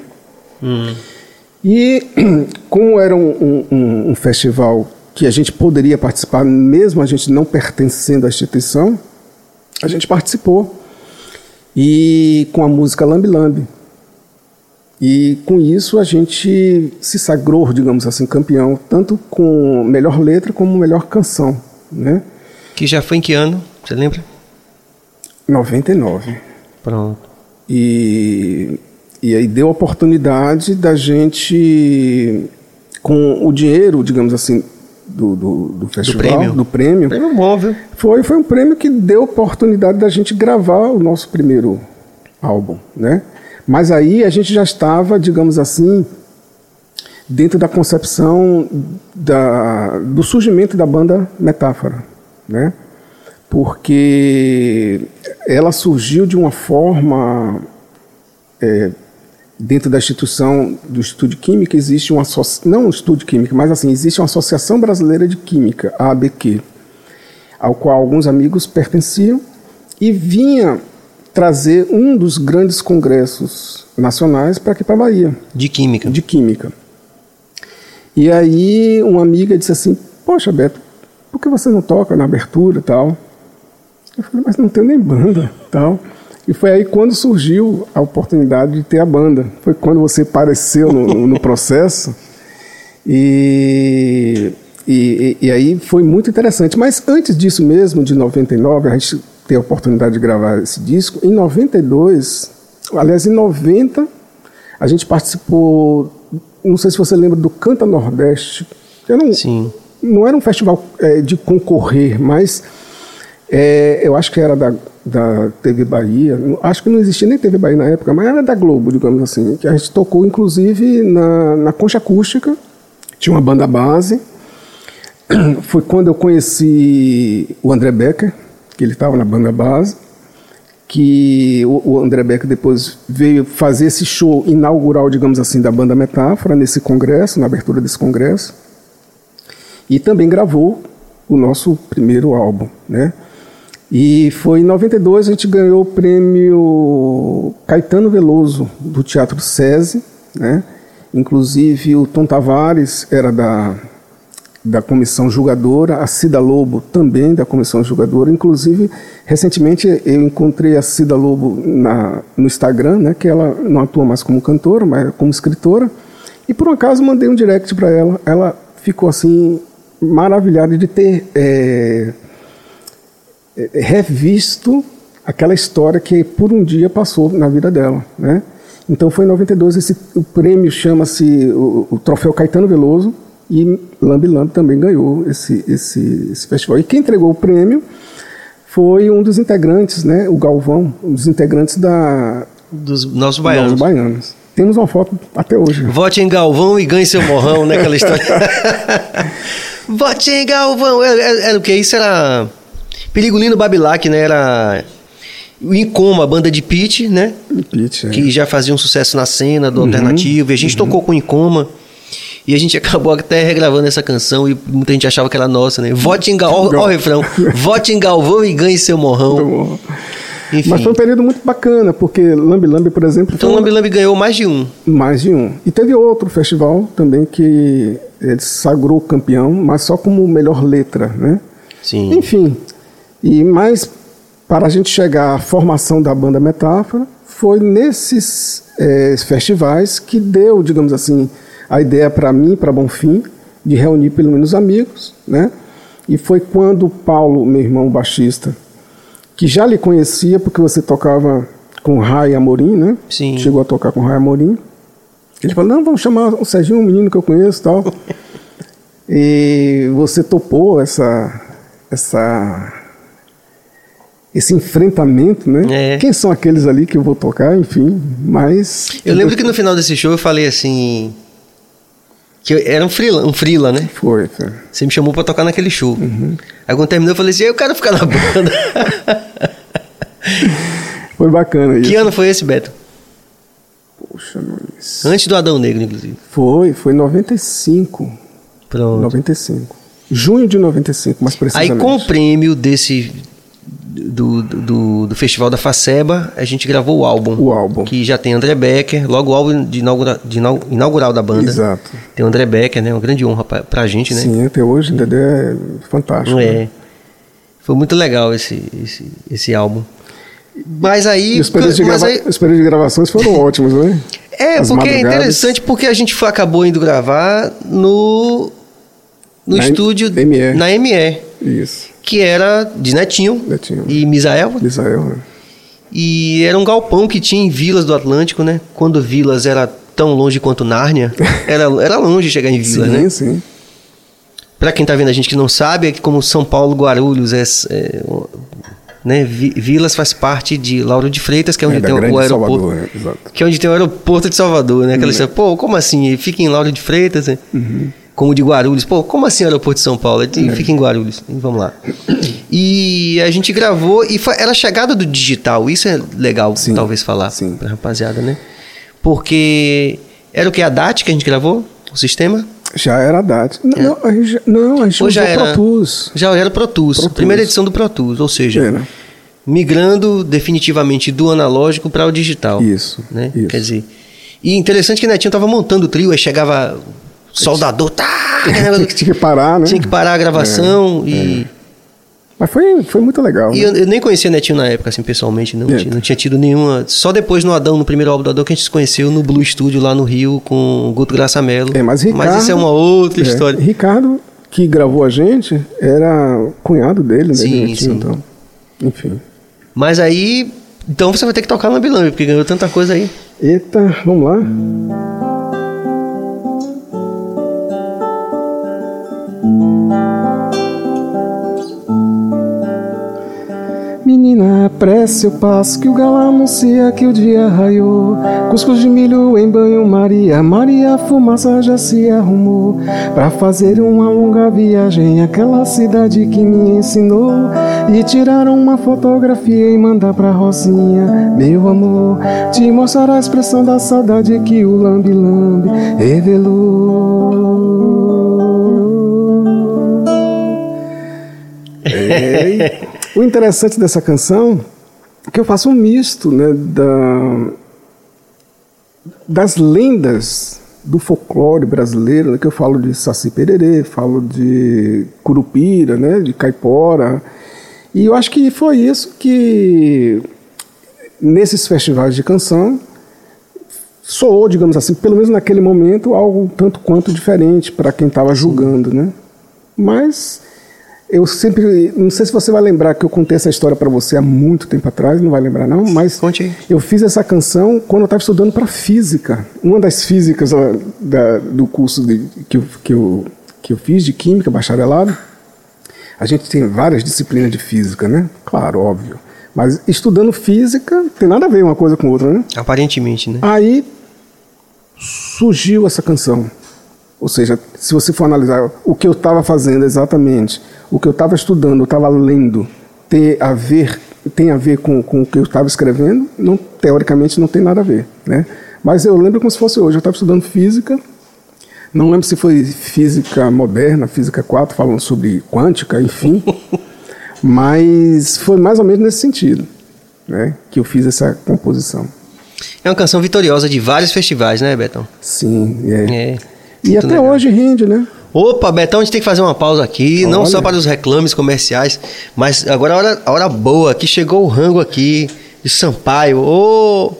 E como era um, um- um festival que a gente poderia participar, mesmo a gente não pertencendo à instituição, a gente participou. E com a música Lambi Lambi. E com isso a gente se sagrou, digamos assim, campeão, tanto com melhor letra como melhor canção, né? Que já foi em que ano? Você lembra? 99. Pronto. E, e aí deu a oportunidade da gente, com o dinheiro, digamos assim, do, do, do festival, prêmio. do prêmio, Prêmio bom, viu? foi, foi um prêmio que deu a oportunidade da gente gravar o nosso primeiro álbum, né? Mas aí a gente já estava, digamos assim, dentro da concepção da, do surgimento da banda Metáfora, né? Porque ela surgiu de uma forma é, dentro da instituição do Estudo de Química existe uma não um estudo de química, mas assim existe uma Associação Brasileira de Química, a ABQ, ao qual alguns amigos pertenciam e vinha trazer um dos grandes congressos nacionais para aqui para a Bahia De química. de química. E aí uma amiga disse assim, poxa Beto, por que você não toca na abertura e tal? Eu falei, mas não tenho nem banda tal. E foi aí quando surgiu a oportunidade de ter a banda. Foi quando você apareceu no, no- processo. E, e, e aí foi muito interessante. Mas antes disso mesmo, de 99, a gente ter a oportunidade de gravar esse disco. Em 92, aliás, em 90, a gente participou, não sei se você lembra do Canta Nordeste. Eu não, Sim. não era um festival eh, de concorrer, mas eh, eu acho que era da, da TV Bahia. Acho que não existia nem TV Bahia na época, mas era da Globo, digamos assim. Que a gente tocou, inclusive, na, na Concha Acústica. Tinha uma banda base. Foi quando eu conheci o André Becker, que ele estava na banda base que o, André Becker depois veio fazer esse show inaugural, digamos assim, da banda Metáfora nesse congresso, na abertura desse congresso, e também gravou o nosso primeiro álbum, né? E foi em 92 a gente ganhou o prêmio Caetano Veloso do Teatro SESI, né? Inclusive o Tom Tavares era da da comissão julgadora, a Cida Lobo também da comissão julgadora. Inclusive, recentemente eu encontrei a Cida Lobo na, no Instagram, né, que ela não atua mais como cantora, mas como escritora. E por um acaso mandei um direct para ela. Ela ficou assim maravilhada de ter é, é, revisto aquela história que por um dia passou na vida dela, né? Então foi em 92 esse o prêmio chama-se o, o troféu Caetano Veloso e Lambi Lambi também ganhou esse, esse, esse festival. E quem entregou o prêmio foi um dos integrantes, né, o Galvão, um dos integrantes da Dos nossos dos baianos. Baianos. Temos uma foto até hoje. Vote em Galvão e ganhe seu morrão, né? Aquela história. Vote em Galvão. Era, era- era o que? Isso era. Perigolino Babilac, né? Era. O Incoma, a banda de Pete, né? É. Que já fazia um sucesso na cena do alternativo. E a gente tocou com o Incoma. E a gente acabou até regravando essa canção e muita gente achava que era nossa, né? Vote em Galvão. Ó, ó o refrão. Vote em Galvão e ganhe seu morrão. Enfim. Mas foi um período muito bacana, porque Lambi Lambi, por exemplo, Então Lambi Lambi ganhou mais de um. mais de um. E teve outro festival também que ele sagrou campeão, mas só como melhor letra, né? Sim. Enfim, e mais para a gente chegar à formação da banda Metáfora, foi nesses é, festivais que deu, digamos assim, a ideia para mim, para Bonfim, de reunir pelo menos amigos, né? E foi quando o Paulo, meu irmão baixista, que já lhe conhecia porque você tocava com Rai Amorim, né? Sim. Chegou a tocar com Rai Amorim. Ele falou: "Não, vamos chamar o Serginho, um menino que eu conheço, tal". e você topou essa essa esse enfrentamento, né? É. Quem são aqueles ali que eu vou tocar, enfim, mas Eu lembro que no final desse show eu falei assim. Que era um frila, um frila, né? foi, foi. Você me chamou pra tocar naquele show. Uhum. Aí quando terminou eu falei assim, eu quero ficar na banda. Foi bacana isso. que ano foi esse, Beto? Poxa, Nunes. Antes do Adão Negro, inclusive. Foi, foi 95. Pronto. 95. Junho de 95, mais Aí precisamente. com o prêmio desse do, do, do Festival da Faceba, a gente gravou o álbum. O álbum. Que já tem André Becker, logo o álbum de, inaugura, de inau- inaugural da banda. Exato. Tem o André Becker, né? Uma grande honra pra, pra gente, né? Sim, até hoje, entendeu? É fantástico. né? É. Foi muito legal esse, esse, esse álbum. Mas aí. E os períodos, de grava- aí- os períodos de gravações foram ótimos, né? é, As porque é interessante porque a gente foi, acabou indo gravar no. No Na estúdio. ME. Na ME. Isso. Que era de Netinho, Netinho. e Misael. Israel, né? E era um galpão que tinha em Vilas do Atlântico, né? Quando Vilas era tão longe quanto Nárnia. Era, era longe chegar em Vilas, sim, né? sim. Pra quem tá vendo a gente que não sabe, é que como São Paulo, Guarulhos, é, é, né? Vi- Vilas faz parte de Lauro de Freitas, que é onde É, tem o aeroporto. Salvador, né? Exato. Que é onde tem o aeroporto de Salvador, né? Aquela história, pô, como assim? Fica em Lauro de Freitas, né? Como de Guarulhos. Pô, como assim o aeroporto de São Paulo? Ele fica em Guarulhos. Vamos lá. E a gente gravou, e foi, era a chegada do digital. Isso é legal, Sim, talvez, falar sim. pra rapaziada, né? Porque era o que? A DAT que a gente gravou? O sistema? Já era a data. Não, não, a gente, não, a gente É. Ou já era- Pro Tools. Já era Pro Tools. Pro Tools. Primeira edição do Pro Tools, ou seja, Era. migrando definitivamente do analógico para o digital. Isso, Né? isso. Quer dizer. E interessante que Netinho tava montando o trio, aí chegava o soldador, tá, que Tinha que parar, né? tinha que parar a gravação e, Mas foi, foi muito legal. e né? eu, eu nem conhecia Netinho na época, assim, pessoalmente, não, É. tinha, não tinha tido nenhuma. Só depois no Adão, no primeiro álbum do Adão, que a gente se conheceu no Blue Studio lá no Rio com o Guto Graça Mello. É, mas Ricardo- isso é uma outra É, história. Ricardo, que gravou a gente, era cunhado dele, né? Sim, Netinho, sim. Então. Enfim. Mas aí. Então você vai ter que tocar na Bilambe, porque ganhou tanta coisa aí. Eita, vamos lá. Menina, apresse o passo que o galo anuncia que o dia raiou. Cuscuz de milho em banho-maria, Maria a fumaça já se arrumou. Pra fazer uma longa viagem, aquela cidade que me ensinou. E tirar uma fotografia e mandar pra Rosinha, meu amor. Te mostrar a expressão da saudade que o lambe-lambe revelou. É, e o interessante dessa canção é que eu faço um misto né, da, das lendas do folclore brasileiro, né, que eu falo de Saci Pererê, falo de Curupira, né, de Caipora. E eu acho que foi isso que, nesses festivais de canção, soou, digamos assim, pelo menos naquele momento, algo tanto quanto diferente para quem estava julgando, né? Mas eu sempre, não sei se você vai lembrar que eu contei essa história para você há muito tempo atrás, não vai lembrar não, mas Conte eu fiz essa canção quando eu estava estudando para física. Uma das físicas lá da- do curso de- que, eu, que, eu, que eu fiz de química, bacharelado, a gente tem várias disciplinas de física, né? Claro, óbvio. Mas estudando física, tem nada a ver uma coisa com outra, né? Aparentemente, né? Aí surgiu essa canção. Ou seja, se você for analisar o que eu estava fazendo exatamente, o que eu estava estudando, eu estava lendo, ter a ver, tem a ver com, com o que eu estava escrevendo, não, teoricamente não tem nada a ver. Né? Mas eu lembro como se fosse hoje. Eu estava estudando física, não lembro se foi física moderna, física 4, falando sobre quântica, enfim. mas foi mais ou menos nesse sentido né, que eu fiz essa composição. É uma canção vitoriosa de vários festivais, né, Betão? Sim, é. É. E muito até legal. hoje rende, né? Opa, Betão, a gente tem que fazer uma pausa aqui, não Olha. só para os reclames comerciais, mas agora a hora, a hora boa, que chegou o rango aqui de Sampaio. Ô,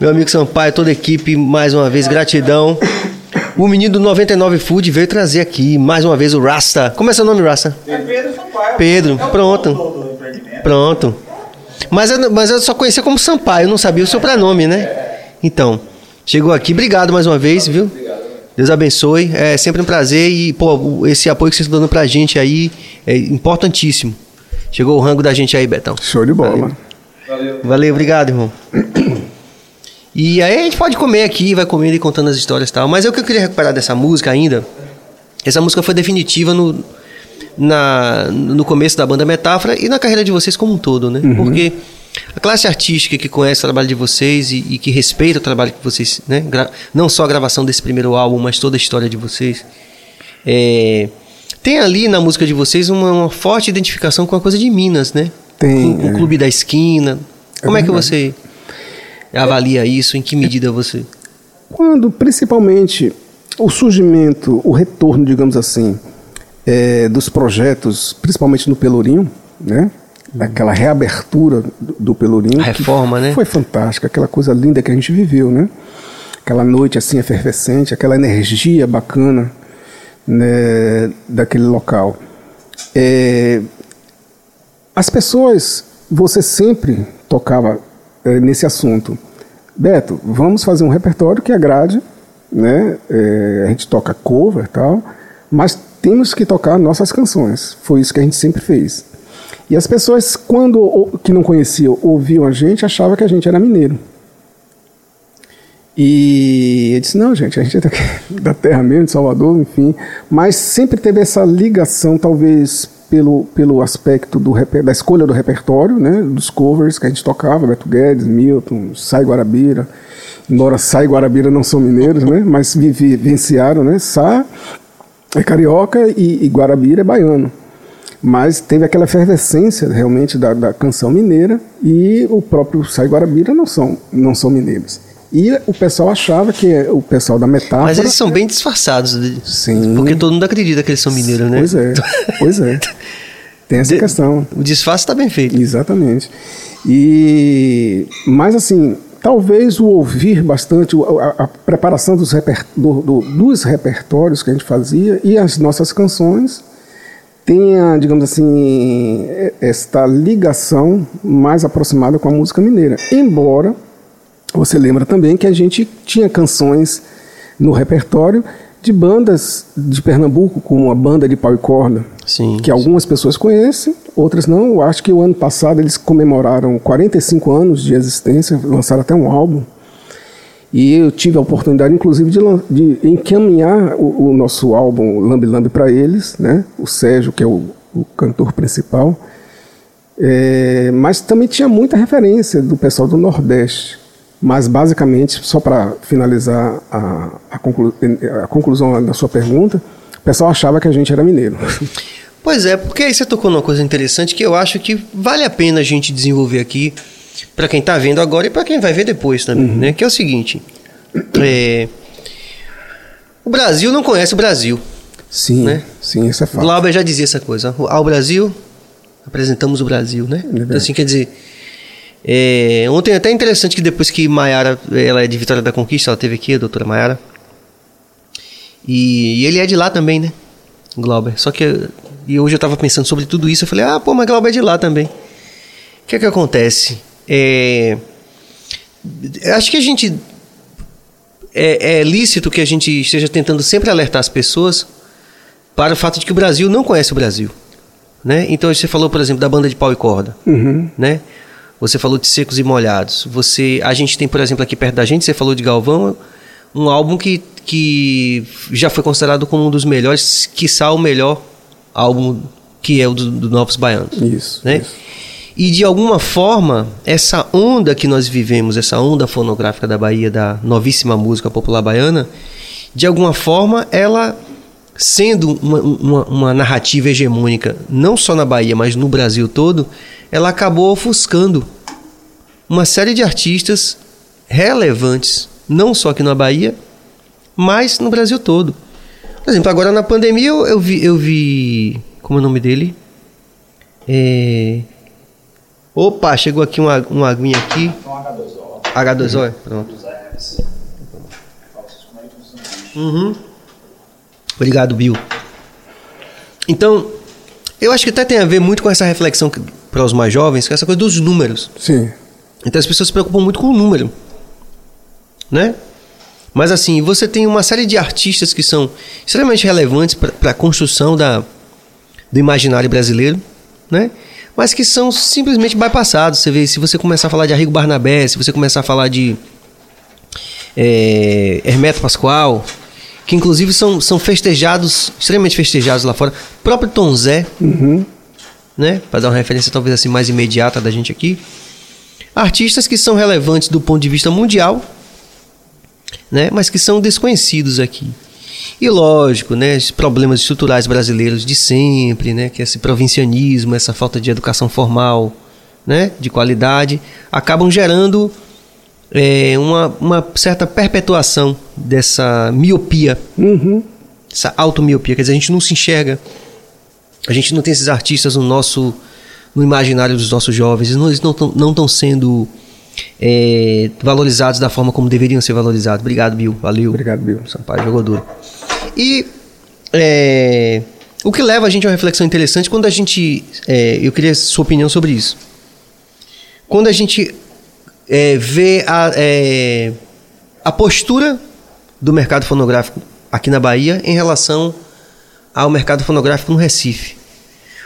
meu amigo Sampaio, toda a equipe, mais uma vez, gratidão. O menino do 99 Food veio trazer aqui, mais uma vez, o Rasta. Como é seu nome, Rasta? É Pedro Sampaio. Pedro, É pronto. Pronto. Mas eu, mas eu só conhecia como Sampaio, eu não sabia o seu pronome, né? Então, chegou aqui, obrigado mais uma vez, viu? Deus abençoe, é sempre um prazer e, pô, esse apoio que vocês estão dando pra gente aí é importantíssimo. Chegou o rango da gente aí, Betão. Show de bola. Valeu. Valeu, obrigado, irmão. E aí a gente pode comer aqui, vai comendo e contando as histórias e tal. Mas é o que eu queria recuperar dessa música ainda. Essa música foi definitiva no, na, no começo da banda Metáfora e na carreira de vocês como um todo, né? Porque a classe artística que conhece o trabalho de vocês e, e que respeita o trabalho que vocês, né? gra- não só a gravação desse primeiro álbum, mas toda a história de vocês. é, tem ali na música de vocês uma, uma forte identificação com a coisa de Minas, né? Tem, o é. Clube da Esquina. Como é, que verdade. você avalia isso? Em que medida você... Quando, principalmente, o surgimento, o retorno, digamos assim, é, dos projetos, principalmente no Pelourinho, né? Aquela reabertura do, Pelourinho. A reforma, né? Foi fantástica, aquela coisa linda que a gente viveu, né? Aquela noite assim efervescente, aquela energia bacana né, daquele local. É, as pessoas, você sempre tocava eh, nesse assunto. Beto, vamos fazer um repertório que agrade, né? Eh, a gente toca cover e tal, mas temos que tocar nossas canções. Foi isso que a gente sempre fez. E as pessoas, quando que não conheciam, ouviam a gente, achavam que a gente era mineiro. E eu disse, não, gente, a gente é da terra mesmo, de Salvador, enfim. Mas sempre teve essa ligação, talvez pelo, pelo aspecto do, da escolha do repertório, né, dos covers que a gente tocava, Beto Guedes, Milton, Sai Guarabira. Embora Sai Guarabira não são mineiros, né, mas vivenciaram, né, Sá é carioca e, e Guarabira é baiano. Mas teve aquela efervescência realmente da, da canção mineira e o próprio Sai Guarabira não são, não são mineiros. E o pessoal achava que o pessoal da metáfora. Mas eles são bem disfarçados. de- Sim. Porque todo mundo acredita que eles são mineiros, né? Pois é, pois é. Tem essa De- questão. O disfarce está bem feito. Exatamente. E mas assim, talvez o ouvir bastante a, a preparação dos, reper, do- do- dos repertórios que a gente fazia e as nossas canções tenha, digamos assim, esta ligação mais aproximada com a música mineira. Embora você lembra também que a gente tinha canções no repertório de bandas de Pernambuco, como a banda de pau e corda, Sim. que algumas pessoas conhecem, outras não. Eu acho que o ano passado eles comemoraram 45 anos de existência, lançaram até um álbum. E eu tive a oportunidade, inclusive, de, de encaminhar o, o nosso álbum Lambe Lambe para eles, né? O Sérgio, que é o, o cantor principal. É, mas também tinha muita referência do pessoal do Nordeste. Mas, basicamente, só para finalizar a, a, conclu- a conclusão da sua pergunta, o pessoal achava que a gente era mineiro. Pois é, porque aí você tocou numa coisa interessante que eu acho que vale a pena a gente desenvolver aqui para quem tá vendo agora e para quem vai ver depois também, né? Que é o seguinte: é, o Brasil não conhece o Brasil. Sim, Né? sim, isso é fato. Glauber já dizia essa coisa. Ao Brasil, apresentamos o Brasil, né? verdade. Então, assim, quer dizer. é, ontem é até interessante que depois que Maiara, ela é de Vitória da Conquista, ela teve aqui, a doutora Maiara. E, e ele é de lá também, né? Glauber. Só que. E hoje eu tava pensando sobre tudo isso, eu falei, ah, pô, mas Glauber é de lá também. O que é que acontece? É, acho que a gente. É, é lícito que a gente esteja tentando sempre alertar as pessoas para o fato de que o Brasil não conhece o Brasil. Né? Então você falou, por exemplo, da banda de pau e corda. Uhum. Né? Você falou de secos e molhados. Você, a gente tem, por exemplo, aqui perto da gente, você falou de Galvão, um álbum que, que já foi considerado como um dos melhores, quiçá o melhor álbum que é o do, do Novos Baianos. Isso. Né? isso. E de alguma forma, essa onda que nós vivemos, essa onda fonográfica da Bahia, da novíssima música popular baiana, de alguma forma ela sendo uma, uma, uma narrativa hegemônica, não só na Bahia, mas no Brasil todo, ela acabou ofuscando uma série de artistas relevantes, não só aqui na Bahia, mas no Brasil todo. Por exemplo, agora na pandemia eu, eu vi, eu vi. Como é o nome dele? É... Opa, chegou aqui uma, uma aguinha aqui. Então, H2O. H2O, pronto. Dos herpes. Falsos com leite no sanduíche. Uhum. Obrigado, Bill. Então, eu acho que até tem a ver muito com essa reflexão para os mais jovens, com essa coisa dos números. Sim. Então as pessoas se preocupam muito com o número, né? Mas assim, você tem uma série de artistas que são extremamente relevantes para a construção da, do imaginário brasileiro, né? Mas que são simplesmente bypassados. Você vê, se você começar a falar de Arrigo Barnabé, se você começar a falar de é, Hermeto Pascoal, que inclusive são, são festejados, extremamente festejados lá fora. O próprio Tom Zé, né? Para dar uma referência talvez assim mais imediata da gente aqui. Artistas que são relevantes do ponto de vista mundial, né? Mas que são desconhecidos aqui. E lógico, né, os problemas estruturais brasileiros de sempre, né, que esse provincianismo, essa falta de educação formal, né, de qualidade, acabam gerando é, uma, uma certa perpetuação dessa miopia, essa automiopia, quer dizer, a gente não se enxerga, a gente não tem esses artistas no nosso, no imaginário dos nossos jovens, eles não, eles não estão não tão sendo é, valorizados da forma como deveriam ser valorizados. Obrigado, Bill, valeu. Obrigado, Bill. Sampaio jogou duro. E é, o que leva a gente a uma reflexão interessante quando a gente. é, eu queria sua opinião sobre isso. Quando a gente é, vê a, é, a postura do mercado fonográfico aqui na Bahia em relação ao mercado fonográfico no Recife.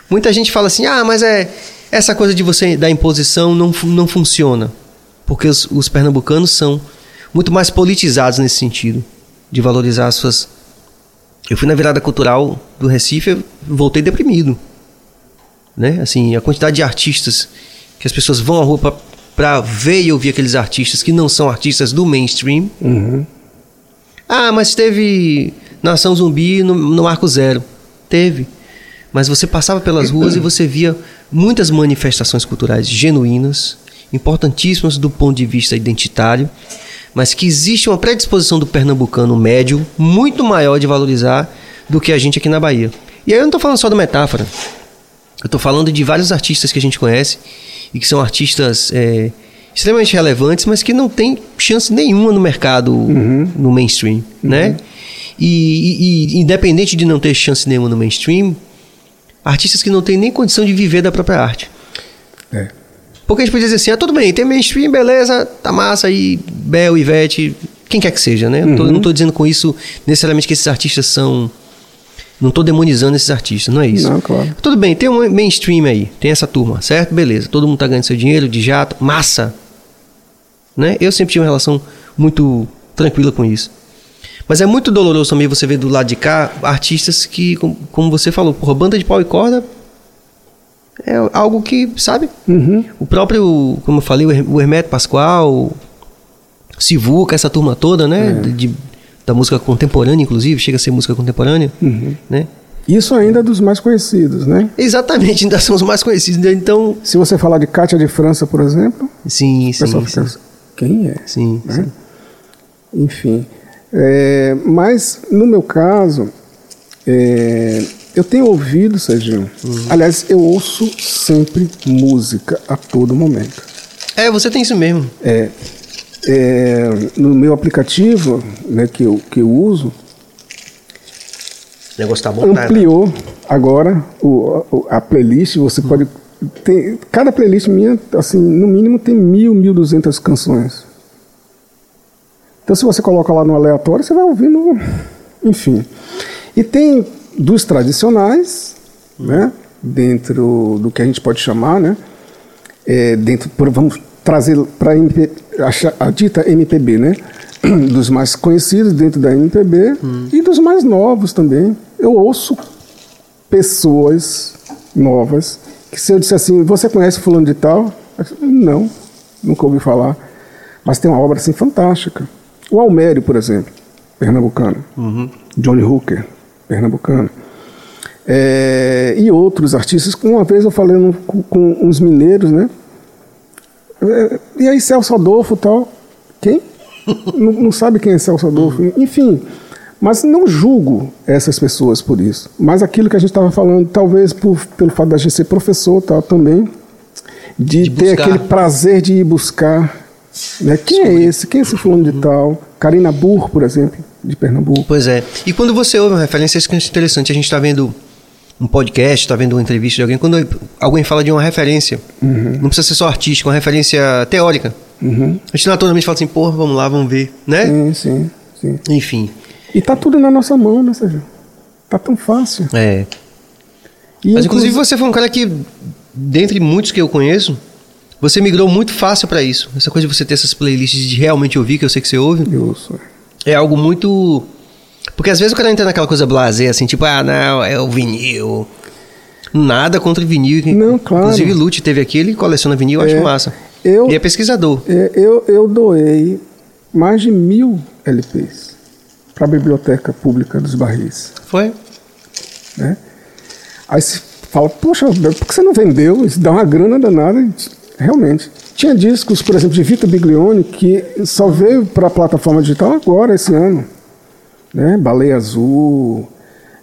Muita gente fala assim: ah, mas é essa coisa de você da imposição não, não funciona. Porque os, os pernambucanos são muito mais politizados nesse sentido, de valorizar as suas. Eu fui na virada cultural do Recife voltei deprimido. Né? Assim, a quantidade de artistas que as pessoas vão à rua pra- pra ver e ouvir aqueles artistas que não são artistas do mainstream. Ah, mas teve Nação Zumbi no, no Arco Zero. Teve. Mas você passava pelas ruas e você via muitas manifestações culturais genuínas, importantíssimas do ponto de vista identitário, mas que existe uma predisposição do pernambucano médio muito maior de valorizar do que a gente aqui na Bahia. E aí eu não estou falando só da metáfora. Eu estou falando de vários artistas que a gente conhece e que são artistas é, extremamente relevantes, mas que não têm chance nenhuma no mercado, no mainstream, né? E, e- e independente de não ter chance nenhuma no mainstream, artistas que não têm nem condição de viver da própria arte. É. Porque a gente pode dizer assim, ah, tudo bem, tem mainstream, beleza, tá massa aí, Bel, Ivete, quem quer que seja, né? Eu tô- não tô dizendo com isso necessariamente que esses artistas são... Não tô demonizando esses artistas, não é isso. Não, claro. Tudo bem, tem um mainstream aí, tem essa turma, certo? Beleza, todo mundo tá ganhando seu dinheiro de jato, massa. Né? Eu sempre tive uma relação muito tranquila com isso. Mas é muito doloroso também você ver do lado de cá artistas que, com- como você falou, porra, banda de pau e corda é algo que, sabe? O próprio, como eu falei, o Her- o Hermeto Pascoal, Sivuca, essa turma toda, né? De- de- da música contemporânea, inclusive, chega a ser música contemporânea, né? Isso ainda é dos mais conhecidos, né? Exatamente, ainda são os mais conhecidos. né? Então, Se você falar de Cátia de França, por exemplo, sim, o pessoal sim, fica. sim, Quem é? sim, Né? sim. Enfim. É, mas, no meu caso, é, eu tenho ouvido, Serginho. Uhum. Aliás, eu ouço sempre música a todo momento. É, você tem isso mesmo. É, é, no meu aplicativo né, que, eu, que eu uso, O negócio tá bom, ampliou agora o, o- a playlist. Você pode. Tem, cada playlist minha, assim, no mínimo, tem mil, mil duzentas canções. Então, se você coloca lá no aleatório, você vai ouvindo. Enfim. E tem dos tradicionais, né? Dentro do que a gente pode chamar, né? É, dentro, por- vamos trazer para a, a dita MPB, né? Dos mais conhecidos dentro da MPB e dos mais novos também. Eu ouço pessoas novas que se eu disser assim, você conhece fulano de tal? Não, nunca ouvi falar. Mas tem uma obra assim fantástica. O Almério, por exemplo, pernambucano. Johnny Hooker, pernambucano. É, e outros artistas. Uma vez eu falei num- com, com uns mineiros, né? É, E aí, Celso Adolfo tal. Quem? não, não sabe quem é Celso Adolfo. Enfim, Mas não julgo essas pessoas por isso. Mas aquilo que a gente estava falando, talvez por, pelo fato da gente ser professor tal, também, de, De ter aquele prazer de ir buscar. Né? Quem é esse? Quem é esse fulano de tal? Karina Burr, por exemplo, de Pernambuco. Pois é. E quando você ouve uma referência, isso que é interessante. A gente está vendo um podcast, está vendo uma entrevista de alguém. Quando alguém fala de uma referência, não precisa ser só artística, uma referência teórica. A gente naturalmente fala assim, porra, vamos lá, vamos ver, né? Sim, sim, sim. Enfim. E tá tudo na nossa mão, né, Sérgio? Tá tão fácil. É. E Mas inclusive você foi um cara que, dentre muitos que eu conheço, você migrou muito fácil para isso. Essa coisa de você ter essas playlists de realmente ouvir, que eu sei que você ouve, Eu sou. é algo muito. Porque às vezes o cara entra naquela coisa blasé, assim, tipo, ah, não, é o vinil. Nada contra o vinil. Não, claro. Inclusive o Lute teve aqui, ele coleciona vinil, eu acho É. massa. Eu- E é pesquisador. É, eu, eu doei mais de mil LPs para a Biblioteca Pública dos Barris. Foi? Né? Aí se fala, poxa, por que você não vendeu? Isso dá uma grana danada. Realmente. Tinha discos, por exemplo, de Vitor Biglione, que só veio para a plataforma digital agora, esse ano. Né? Baleia Azul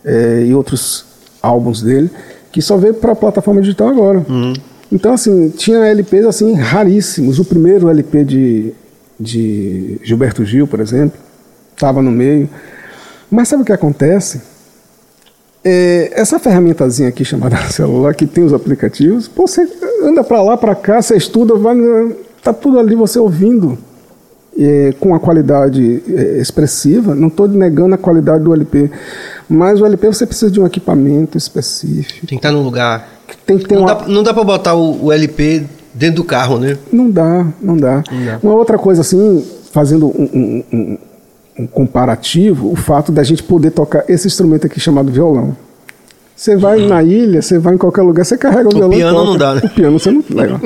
é, e outros álbuns dele, que só veio para a plataforma digital agora. Então, assim, tinha LPs assim, raríssimos. O primeiro LP de, de Gilberto Gil, por exemplo, estava no meio. Mas sabe o que acontece? É, essa ferramentazinha aqui chamada celular, que tem os aplicativos, pô, você anda para lá, para cá, você estuda, vai, tá tudo ali você ouvindo é, com a qualidade é, expressiva. Não estou negando a qualidade do LP, mas o LP você precisa de um equipamento específico. Tem que estar num lugar. Tem que ter Não uma, dá, não dá pra botar o, o LP dentro do carro, né? Não dá, não dá. Não dá. Uma outra coisa assim, fazendo um, um- um- um comparativo, o fato da gente poder tocar esse instrumento aqui chamado violão. Você vai na ilha, você vai em qualquer lugar, você carrega o, violão. e Uhum. piano não dá, né? O piano você não leva.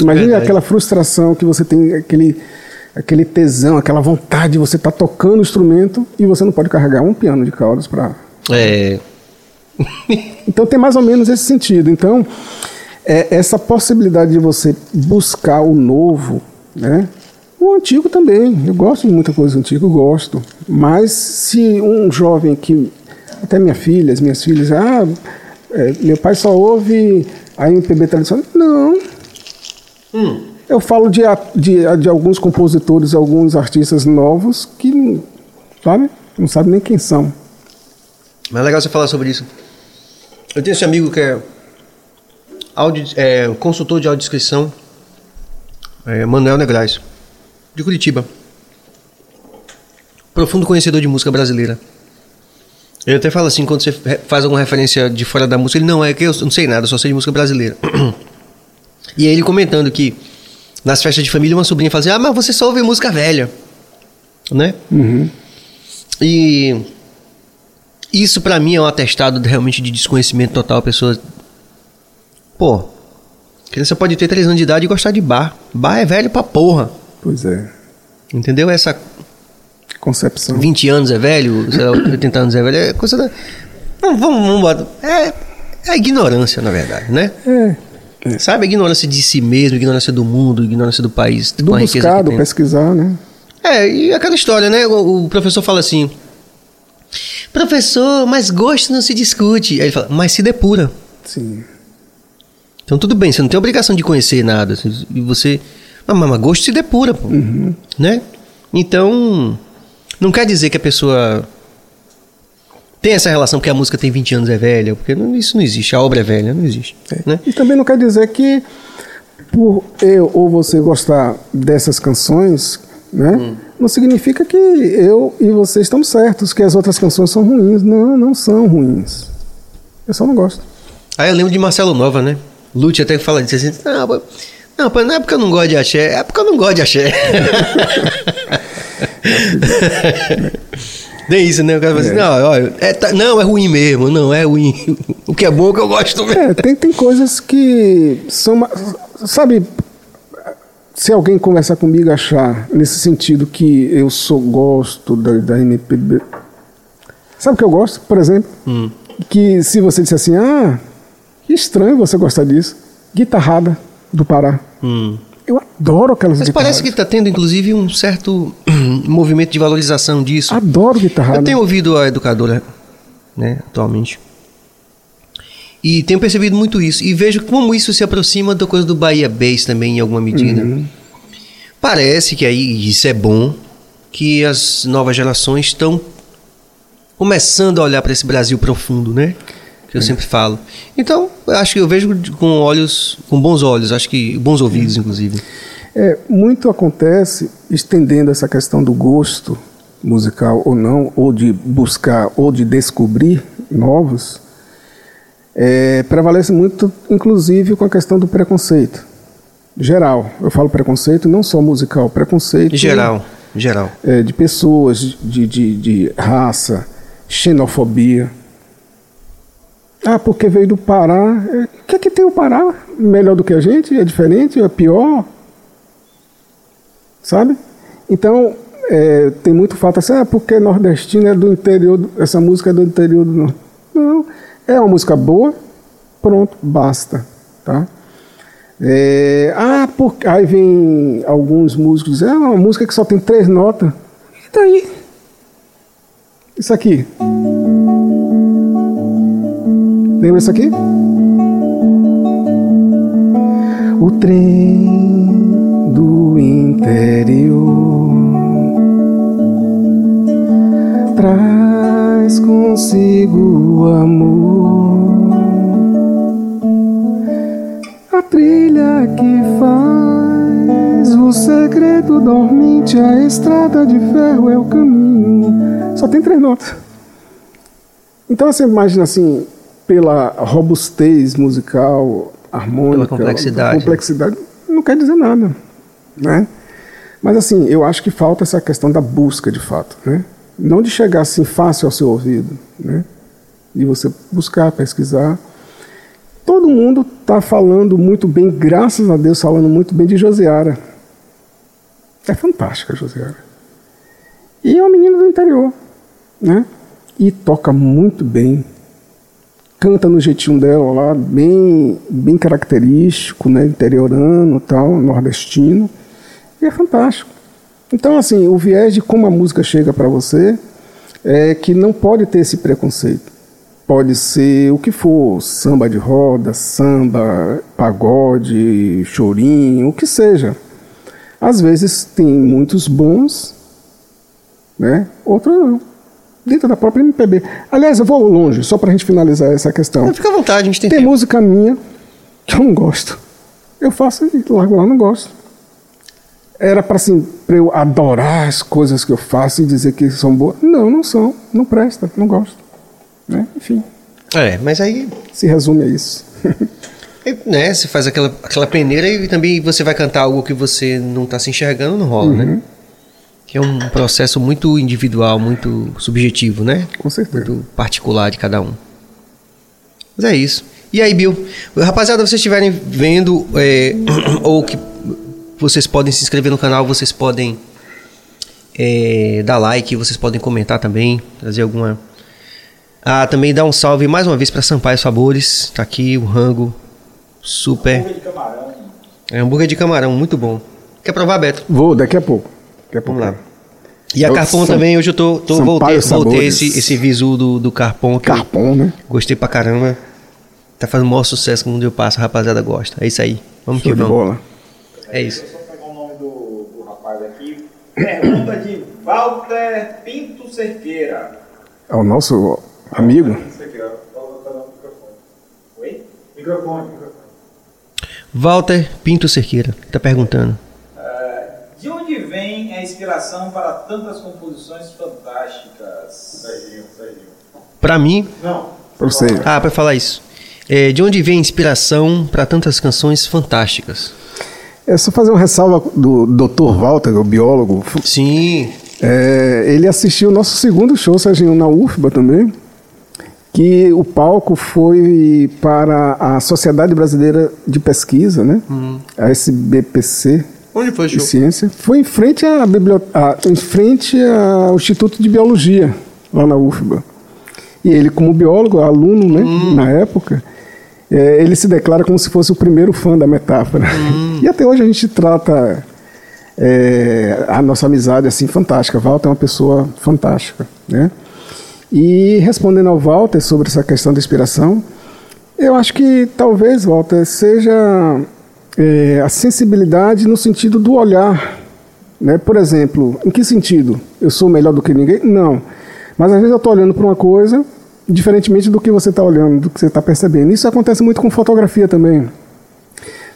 Imagine Verdade. aquela frustração que você tem, aquele, aquele tesão, aquela vontade de você estar tocando o instrumento e você não pode carregar um piano de caudas para É. então tem mais ou menos esse sentido. Então, é, essa possibilidade de você buscar o novo, né? O antigo também. Eu gosto de muita coisa antiga, eu gosto. Mas se um jovem que. Até minha filha, as minhas filhas, ah, é, meu pai só ouve a MPB tradicional. Não. Eu falo de, de, de alguns compositores, alguns artistas novos que, sabe, não sabe nem quem são. Mas é legal você falar sobre isso. Eu tenho esse amigo que é, áudio, é consultor de audiodescrição, é Manuel Negrais, de Curitiba. Profundo conhecedor de música brasileira. Ele até fala assim, quando você faz alguma referência de fora da música, ele não é que eu não sei nada, eu só sei de música brasileira. E aí ele comentando que nas festas de família uma sobrinha fala assim, ah, mas você só ouve música velha. Né? E isso pra mim é um atestado de- realmente de desconhecimento total. A pessoa. Pô, criança pode ter 3 anos de idade e gostar de bar. Bar é velho pra porra. Pois é. Entendeu? Essa Concepção. 20 anos é velho, sei lá, 80 anos é velho, é coisa da. Vamos, vamos botar- É, é a ignorância, na verdade, né? É. Sabe? A ignorância de si mesmo, ignorância do mundo, ignorância do país, Do com a riqueza buscar, que do tem. pesquisar, né? É, e aquela história, né? O, o professor fala assim: Professor, mas gosto não se discute. Aí ele fala, mas se depura. Sim. Então tudo bem, você não tem obrigação de conhecer nada. E você. Mas, mas gosto se depura, pô. Né? Então. Não quer dizer que a pessoa. Tem essa relação porque a música tem 20 anos é velha, porque não- isso não existe, a obra é velha, não existe. Né? E também não quer dizer que por eu ou você gostar dessas canções, né? Hum. Não significa que eu e você estamos certos, que as outras canções são ruins. Não, não são ruins. Eu só não gosto. Aí eu lembro de Marcelo Nova, né? Lute até fala disso assim, pô, não, não é porque eu não gosto de axé, é porque eu não gosto de axé. Nem isso, né? O cara fala assim, não, olha, é, tá- não, é ruim mesmo, não, é ruim. O que é bom é que eu gosto mesmo. É, tem, tem coisas que são. Sabe, se alguém conversar comigo achar nesse sentido que eu sou gosto da, da MPB. Sabe o que eu gosto, por exemplo? Hum. Que se você disser assim, ah, que estranho você gostar disso. Guitarrada do Pará. Hum. Eu adoro aquelas Mas guitarras. parece que tá tendo, inclusive, um certo movimento de valorização disso. Adoro guitarra. Eu tenho ouvido a educadora, né, atualmente. E tenho percebido muito isso. E vejo como isso se aproxima da coisa do Bahia Bass também, em alguma medida. Uhum. Parece que aí, e isso é bom, que as novas gerações estão começando a olhar para esse Brasil profundo, né? Que eu sempre falo. Então, eu acho que eu vejo com olhos, com bons olhos, acho que bons ouvidos, inclusive. É, muito acontece estendendo essa questão do gosto musical ou não, ou de buscar ou de descobrir novos, é, prevalece muito, inclusive, com a questão do preconceito geral. Eu falo preconceito não só musical, preconceito geral, geral. é, de pessoas, de, de, de raça, xenofobia. Ah, porque veio do Pará. É, O que é que tem o Pará? Melhor do que a gente? É diferente? É pior? Sabe? Então, é, tem muito fato assim, ah, porque nordestino é do interior, essa música é do interior do norte. Não, é uma música boa, pronto, basta. Tá? É, ah, porque, aí vem alguns músicos dizendo, ah, uma música que só tem três notas. E daí? Isso aqui. Lembra isso aqui? O trem do interior traz consigo o amor. A trilha que faz o segredo dormente, a estrada de ferro é o caminho. Só tem três notas. Então você imagina assim, pela robustez musical, harmônica, Pela complexidade. complexidade, não quer dizer nada, né? Mas assim, eu acho que falta essa questão da busca de fato, né? Não de chegar assim fácil ao seu ouvido, né? De você buscar, pesquisar. Todo mundo está falando muito bem, graças a Deus, falando muito bem de Josiara. É fantástica a Josiara. E é uma menina do interior, né? E toca muito bem. Canta no jeitinho dela lá, bem, bem característico, né? Interiorano, tal, nordestino. E é fantástico. Então, assim, o viés de como a música chega para você é que não pode ter esse preconceito. Pode ser o que for, samba de roda, samba, pagode, chorinho, o que seja. Às vezes tem muitos bons, né? outros não. Dentro da própria MPB. Aliás, eu vou longe, só para a gente finalizar essa questão. Fica à vontade, a gente tem, Tem tempo. música minha que eu não gosto. Eu faço e largo lá, não gosto. Era para assim, pra eu adorar as coisas que eu faço e dizer que são boas. Não, não são. Não presta, não gosto. Né? Enfim, É, mas aí se resume a isso. É, né, você faz aquela, aquela peneira e também você vai cantar algo que você não está se enxergando, não rola, né? Que é um processo muito individual, muito subjetivo, né? Com certeza. Muito particular de cada um. Mas é isso. E aí, Bill? Rapaziada, vocês estiverem vendo, é, ou que vocês podem se inscrever no canal, vocês podem é, dar like, vocês podem comentar também, trazer alguma. Ah, também dar um salve mais uma vez para Sampaio Sabores. Tá aqui o rango super. Hambúrguer de camarão. É hambúrguer de camarão, muito bom. Quer provar, Beto? Vou daqui a pouco. Daqui a pouco. Vamos lá. E a É Carpon Sam- também, hoje eu tô, tô voltei, voltei esse, esse visu do, do Carpon, Carpon, né? gostei pra caramba. Tá fazendo o maior sucesso quando eu passo, a rapaziada gosta. É isso aí. Vamos Show que vamos. bola. É isso. Deixa eu só pegar o nome do, do rapaz aqui. Pergunta de Walter Pinto Cerqueira. É o nosso amigo. Pinto Cerqueira. Tá no microfone. Oi? Microfone, microfone. Walter Pinto Cerqueira tá perguntando. Onde vem a inspiração para tantas composições fantásticas? Serginho, Serginho. Pra mim, Não. Pra você. ah, pra falar isso. É, de onde vem a inspiração pra tantas canções fantásticas? É só fazer uma ressalva do Dr. Walter, o biólogo. Sim, É, ele assistiu o nosso segundo show, Serginho, na UFBA também, que o palco foi para a Sociedade Brasileira de Pesquisa, né? A SBPC Onde foi o show? Ciência. Foi em frente, à biblio- a- em frente ao Instituto de Biologia, lá na UFBA. E ele, como biólogo, aluno, né, na época, é, ele se declara como se fosse o primeiro fã da metáfora. E até hoje a gente trata é, a nossa amizade assim fantástica. Walter é uma pessoa fantástica, né? E respondendo ao Walter sobre essa questão da inspiração, eu acho que talvez, Walter, seja é, a sensibilidade no sentido do olhar. Né? Por exemplo, em que sentido? Eu sou melhor do que ninguém? Não. Mas às vezes eu estou olhando para uma coisa diferentemente do que você está olhando, do que você está percebendo. Isso acontece muito com fotografia também.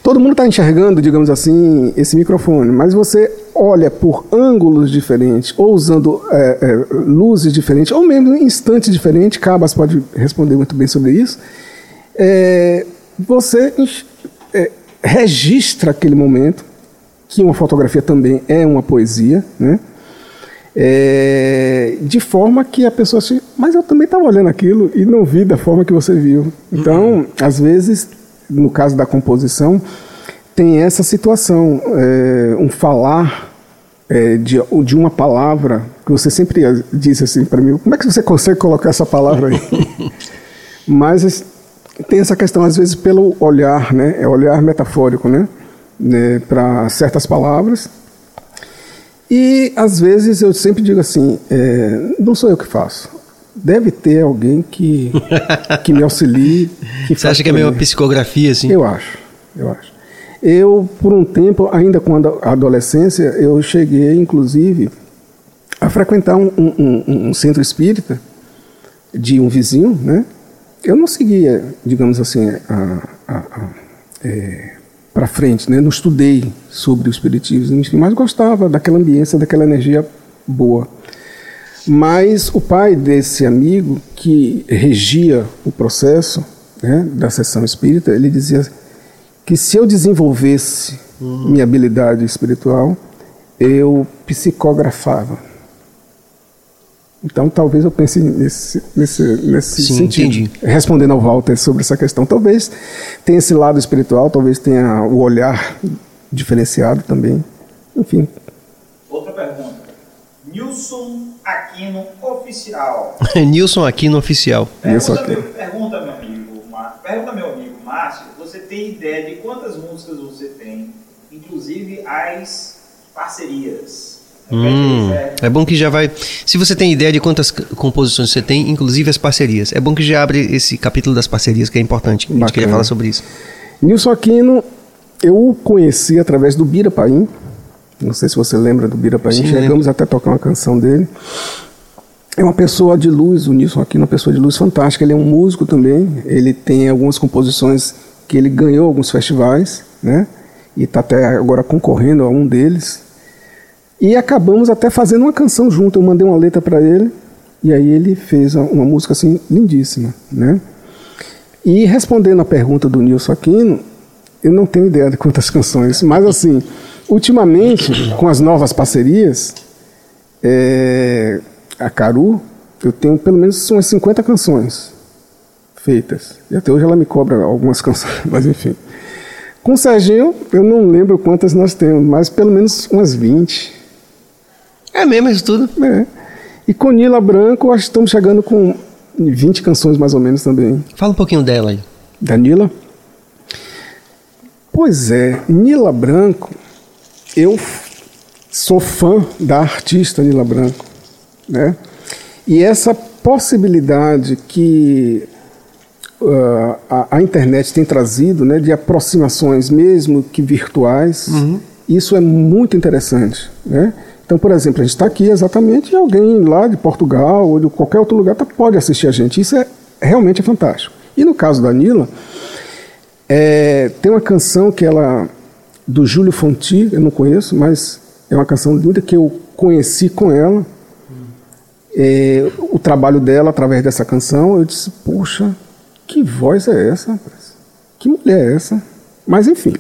Todo mundo está enxergando, digamos assim, esse microfone, mas você olha por ângulos diferentes, ou usando é, é, luzes diferentes, ou mesmo em instantes diferentes, Cabas pode responder muito bem sobre isso, é, você registra aquele momento, que uma fotografia também é uma poesia, né? É, de forma que a pessoa se. Mas eu também estava olhando aquilo e não vi da forma que você viu. Então, uhum. às vezes no caso da composição, tem essa situação, é, um falar é, de, de uma palavra que você sempre disse assim para mim, como é que você consegue colocar essa palavra aí? Mas tem essa questão às vezes pelo olhar, né? É olhar metafórico, né? né? Para certas palavras. E às vezes eu sempre digo assim, é, não sou eu que faço deve ter alguém que, que me auxilie. Que Você acha que é meio uma psicografia, assim? Eu acho, eu acho. Eu, por um tempo, ainda com a adolescência, eu cheguei, inclusive, a frequentar um, um, um centro espírita de um vizinho, né? Eu não seguia, digamos assim, a, a, a, é, para frente, né? Não estudei sobre o espiritismo, mas gostava daquela ambiência, daquela energia boa. Mas o pai desse amigo que regia o processo né, da sessão espírita, ele dizia que se eu desenvolvesse uhum. minha habilidade espiritual, eu psicografava. Então, talvez eu pense nesse, nesse, nesse Sim, sentido. Entendi. Respondendo ao Walter sobre essa questão. Talvez tenha esse lado espiritual, talvez tenha o olhar diferenciado também. Enfim. Outra pergunta. Nilson Aquino Oficial. Nilson Aquino Oficial. Pergunta, meu, pergunta, meu amigo, pergunta, meu amigo Márcio, você tem ideia de quantas músicas você tem, inclusive as parcerias? Hum, é bom que já vai. Se você tem ideia de quantas composições você tem, inclusive as parcerias, é bom que já abre esse capítulo das parcerias que é importante. A gente queria falar sobre isso. Nilson Aquino, eu o conheci através do Bira Paim, não sei se você lembra do Bira Paim, chegamos até a tocar uma canção dele. É uma pessoa de luz, o Nilson aqui é uma pessoa de luz fantástica. Ele é um músico também. Ele tem algumas composições que ele ganhou alguns festivais, né? E está até agora concorrendo a um deles. E acabamos até fazendo uma canção junto. Eu mandei uma letra para ele e aí ele fez uma música assim lindíssima, né? E respondendo a pergunta do Nilson Aquino, eu não tenho ideia de quantas canções, mas assim, Ultimamente, com as novas parcerias, é, a Caru, eu tenho pelo menos umas 50 canções feitas. E até hoje ela me cobra algumas canções, mas enfim. Com o Serginho, eu não lembro quantas nós temos, mas pelo menos umas 20. É mesmo isso tudo? É. E com Nila Branco, acho que estamos chegando com 20 canções mais ou menos também. Fala um pouquinho dela aí. Da Nila? Pois é, Nila Branco eu sou fã da artista Nila Branco, né? E essa possibilidade que uh, a, a, internet tem trazido, né, de aproximações mesmo que virtuais, uhum. isso é muito interessante, né? Então, por exemplo, a gente está aqui exatamente e alguém lá de Portugal ou de qualquer outro lugar tá, pode assistir a gente. Isso é realmente é fantástico. E no caso da Nila, é, tem uma canção que ela do Júlio Fonti, eu não conheço, mas é uma canção linda que eu conheci com ela. É, o trabalho dela através dessa canção, eu disse, poxa, que voz é essa? Que mulher é essa? Mas enfim.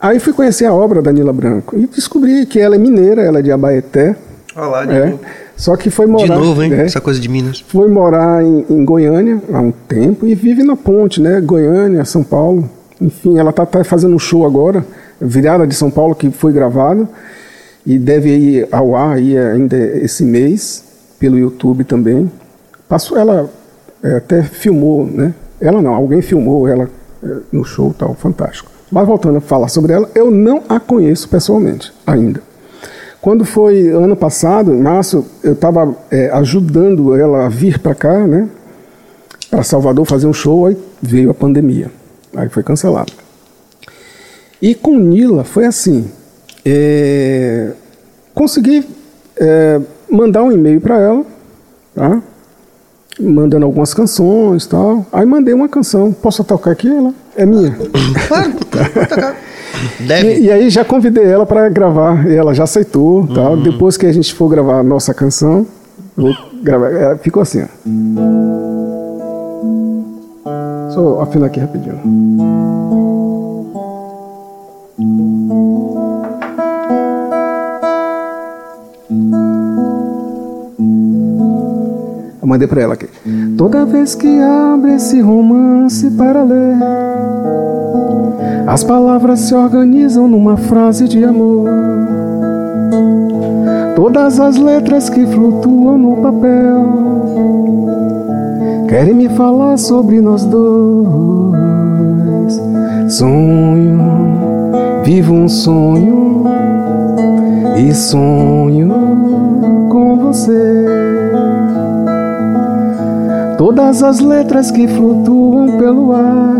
Aí fui conhecer a obra da Nila Branco e descobri que ela é mineira, ela é de Abaeté. Olá, de é, novo. Só que foi morar. De novo, hein? É, Essa coisa de Minas. Foi morar em, em Goiânia há um tempo e vive na ponte, né? Goiânia, São Paulo. Enfim, ela está tá fazendo um show agora, Virada de São Paulo, que foi gravado e deve ir ao ar aí ainda esse mês, pelo YouTube também. Passou, ela é, até filmou, né? Ela não, alguém filmou ela é, no show tal, fantástico. Mas voltando a falar sobre ela, eu não a conheço pessoalmente ainda. Quando foi ano passado, em março, eu estava é, ajudando ela a vir para cá, né? Para Salvador fazer um show, aí veio a pandemia. Aí foi cancelado. E com Nila foi assim. É, consegui é, mandar um e-mail para ela, tá? mandando algumas canções tal. Aí mandei uma canção. Posso tocar aqui? Ela é minha. Claro. Deve. E, e aí já convidei ela para gravar. E ela já aceitou. Tal. Depois que a gente for gravar a nossa canção, vou gravar. É, ficou assim. Ó. Só afinar aqui rapidinho. Mandei para ela aqui. Toda vez que abre esse romance para ler, as palavras se organizam numa frase de amor. Todas as letras que flutuam no papel querem me falar sobre nós dois. Sonho, vivo um sonho e sonho com você. Todas as letras que flutuam pelo ar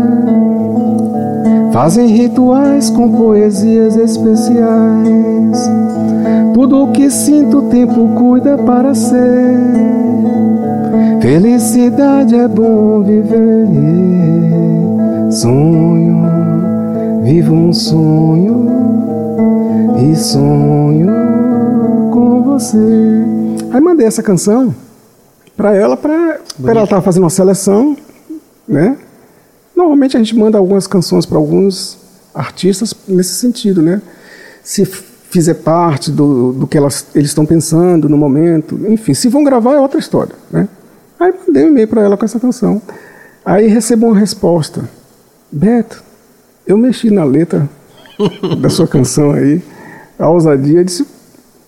fazem rituais com poesias especiais. Tudo o que sinto o tempo cuida para ser. Felicidade é bom viver. Sonho, vivo um sonho e sonho com você. Aí mandei essa canção para ela, para ela estar fazendo uma seleção, né? Normalmente a gente manda algumas canções para alguns artistas nesse sentido, né? Se fizer parte do, do que elas, eles estão pensando no momento, enfim, se vão gravar é outra história, né? Aí mandei um e-mail para ela com essa canção. Aí recebo uma resposta. Beto, eu mexi na letra da sua canção aí, a ousadia, disse,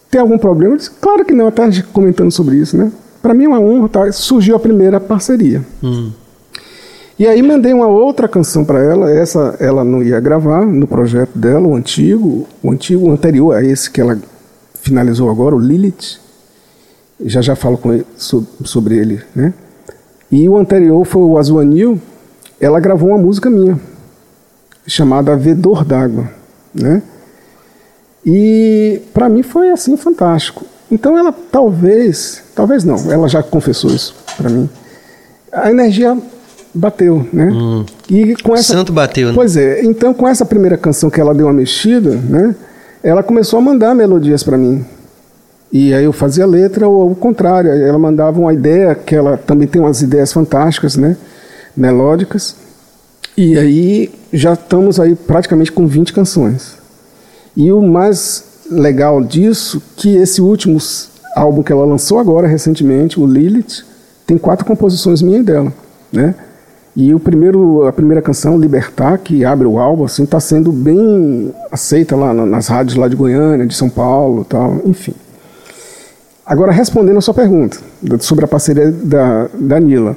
tem algum problema? Eu disse, claro que não, até comentando sobre isso, né? Para mim é uma honra, tá? surgiu a primeira parceria. Hum. E aí mandei uma outra canção para ela, essa ela não ia gravar no projeto dela, o antigo, o antigo, o anterior a esse que ela finalizou agora, o Lilith. Já já falo com ele, sobre ele, né? E o anterior foi o Azul Anil, ela gravou uma música minha, chamada Vedor d'Água, né? E para mim foi assim fantástico. Então ela talvez, talvez não, ela já confessou isso para mim. A energia bateu, né? Hum. E com essa, Santo bateu, né? Pois é. Então com essa primeira canção que ela deu uma mexida, né? Ela começou a mandar melodias para mim. E aí eu fazia letra ou o contrário, ela mandava uma ideia que ela também tem umas ideias fantásticas, né? Melódicas. E aí já estamos aí praticamente com 20 canções. E o mais legal disso, que esse último álbum que ela lançou agora recentemente, o Lilith, tem quatro composições minhas e dela, né? E o primeiro, a primeira canção, Libertar, que abre o álbum, assim, está sendo bem aceita lá nas rádios lá de Goiânia, de São Paulo, tal, enfim. Agora respondendo a sua pergunta sobre a parceria da, da Nila,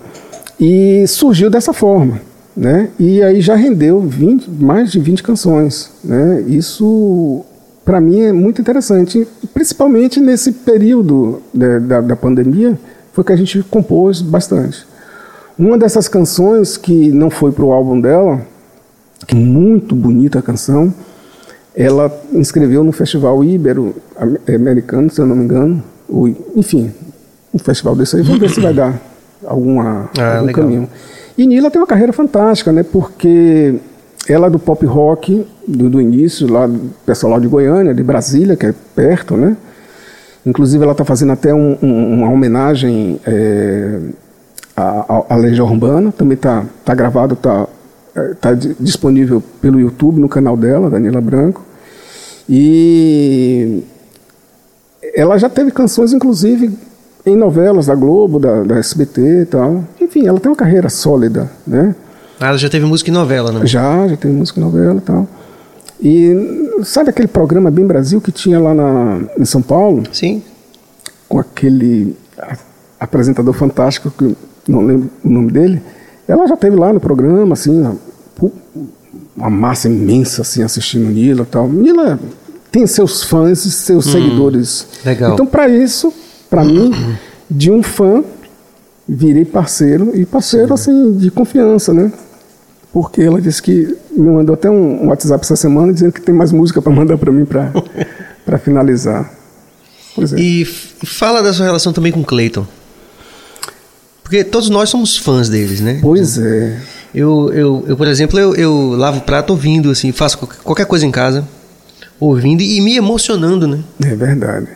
e surgiu dessa forma, né? E aí já rendeu 20, mais de 20 canções, né? Isso para mim é muito interessante, principalmente nesse período da, da, da pandemia, foi que a gente compôs bastante. Uma dessas canções que não foi para o álbum dela, que é muito bonita a canção, ela inscreveu no Festival Ibero Americano, se eu não me engano, ou, enfim, um festival desse aí, vamos ver se vai dar alguma, Ah, algum legal. caminho. E Nila tem uma carreira fantástica, né? Porque ela é do pop rock do, do início, lá pessoal lá de Goiânia, de Brasília, que é perto, né? Inclusive ela está fazendo até um- um- uma homenagem é, à, à Legião Urbana, também está tá gravado, está tá di- disponível pelo YouTube, no canal dela, Daniela Branco. E ela já teve canções, inclusive, em novelas da Globo, da, da SBT e tal. Enfim, ela tem uma carreira sólida, né? Ah, Ela já teve música em novela, né? Já, já tem música e novela e tal. E sabe aquele programa Bem Brasil que tinha lá na, em São Paulo, Sim. com aquele apresentador fantástico, que não lembro o nome dele? Ela já teve lá no programa, assim, uma massa imensa assim assistindo Nila e tal. Nila tem seus fãs e seus hum, seguidores. Legal. Então, para isso, para mim, de um fã, virei parceiro e parceiro Sim. assim de confiança, né? Porque ela disse que me mandou até um WhatsApp essa semana dizendo que tem mais música para mandar para mim para finalizar. É. E fala da sua relação também com Clayton. Porque todos nós somos fãs deles, né? Pois é. Eu, eu, eu por exemplo, eu, eu lavo prato ouvindo, assim, faço qualquer coisa em casa, ouvindo e me emocionando, né? É verdade.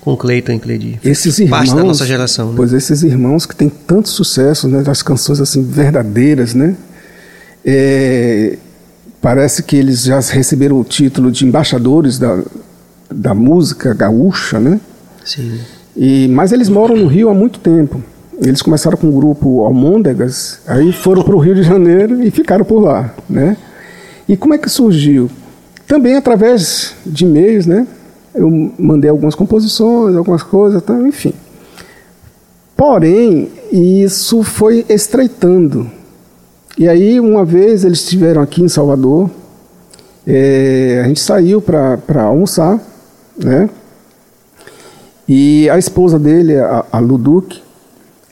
Com Cleiton e Cleide. Esses irmãos. Parte da nossa geração, né? Pois esses irmãos que têm tanto sucesso, né? Das canções, assim, verdadeiras, né? É, parece que eles já receberam o título de embaixadores da, da música gaúcha, né? Sim. E, mas eles moram no Rio há muito tempo. Eles começaram com o grupo Almôndegas, aí foram para o Rio de Janeiro e ficaram por lá, né? E como é que surgiu? Também através de e-mails, né? Eu mandei algumas composições, algumas coisas, tá? enfim. Porém, isso foi estreitando. E aí, uma vez eles estiveram aqui em Salvador, é, a gente saiu para almoçar, né? E a esposa dele, a, a Luduc,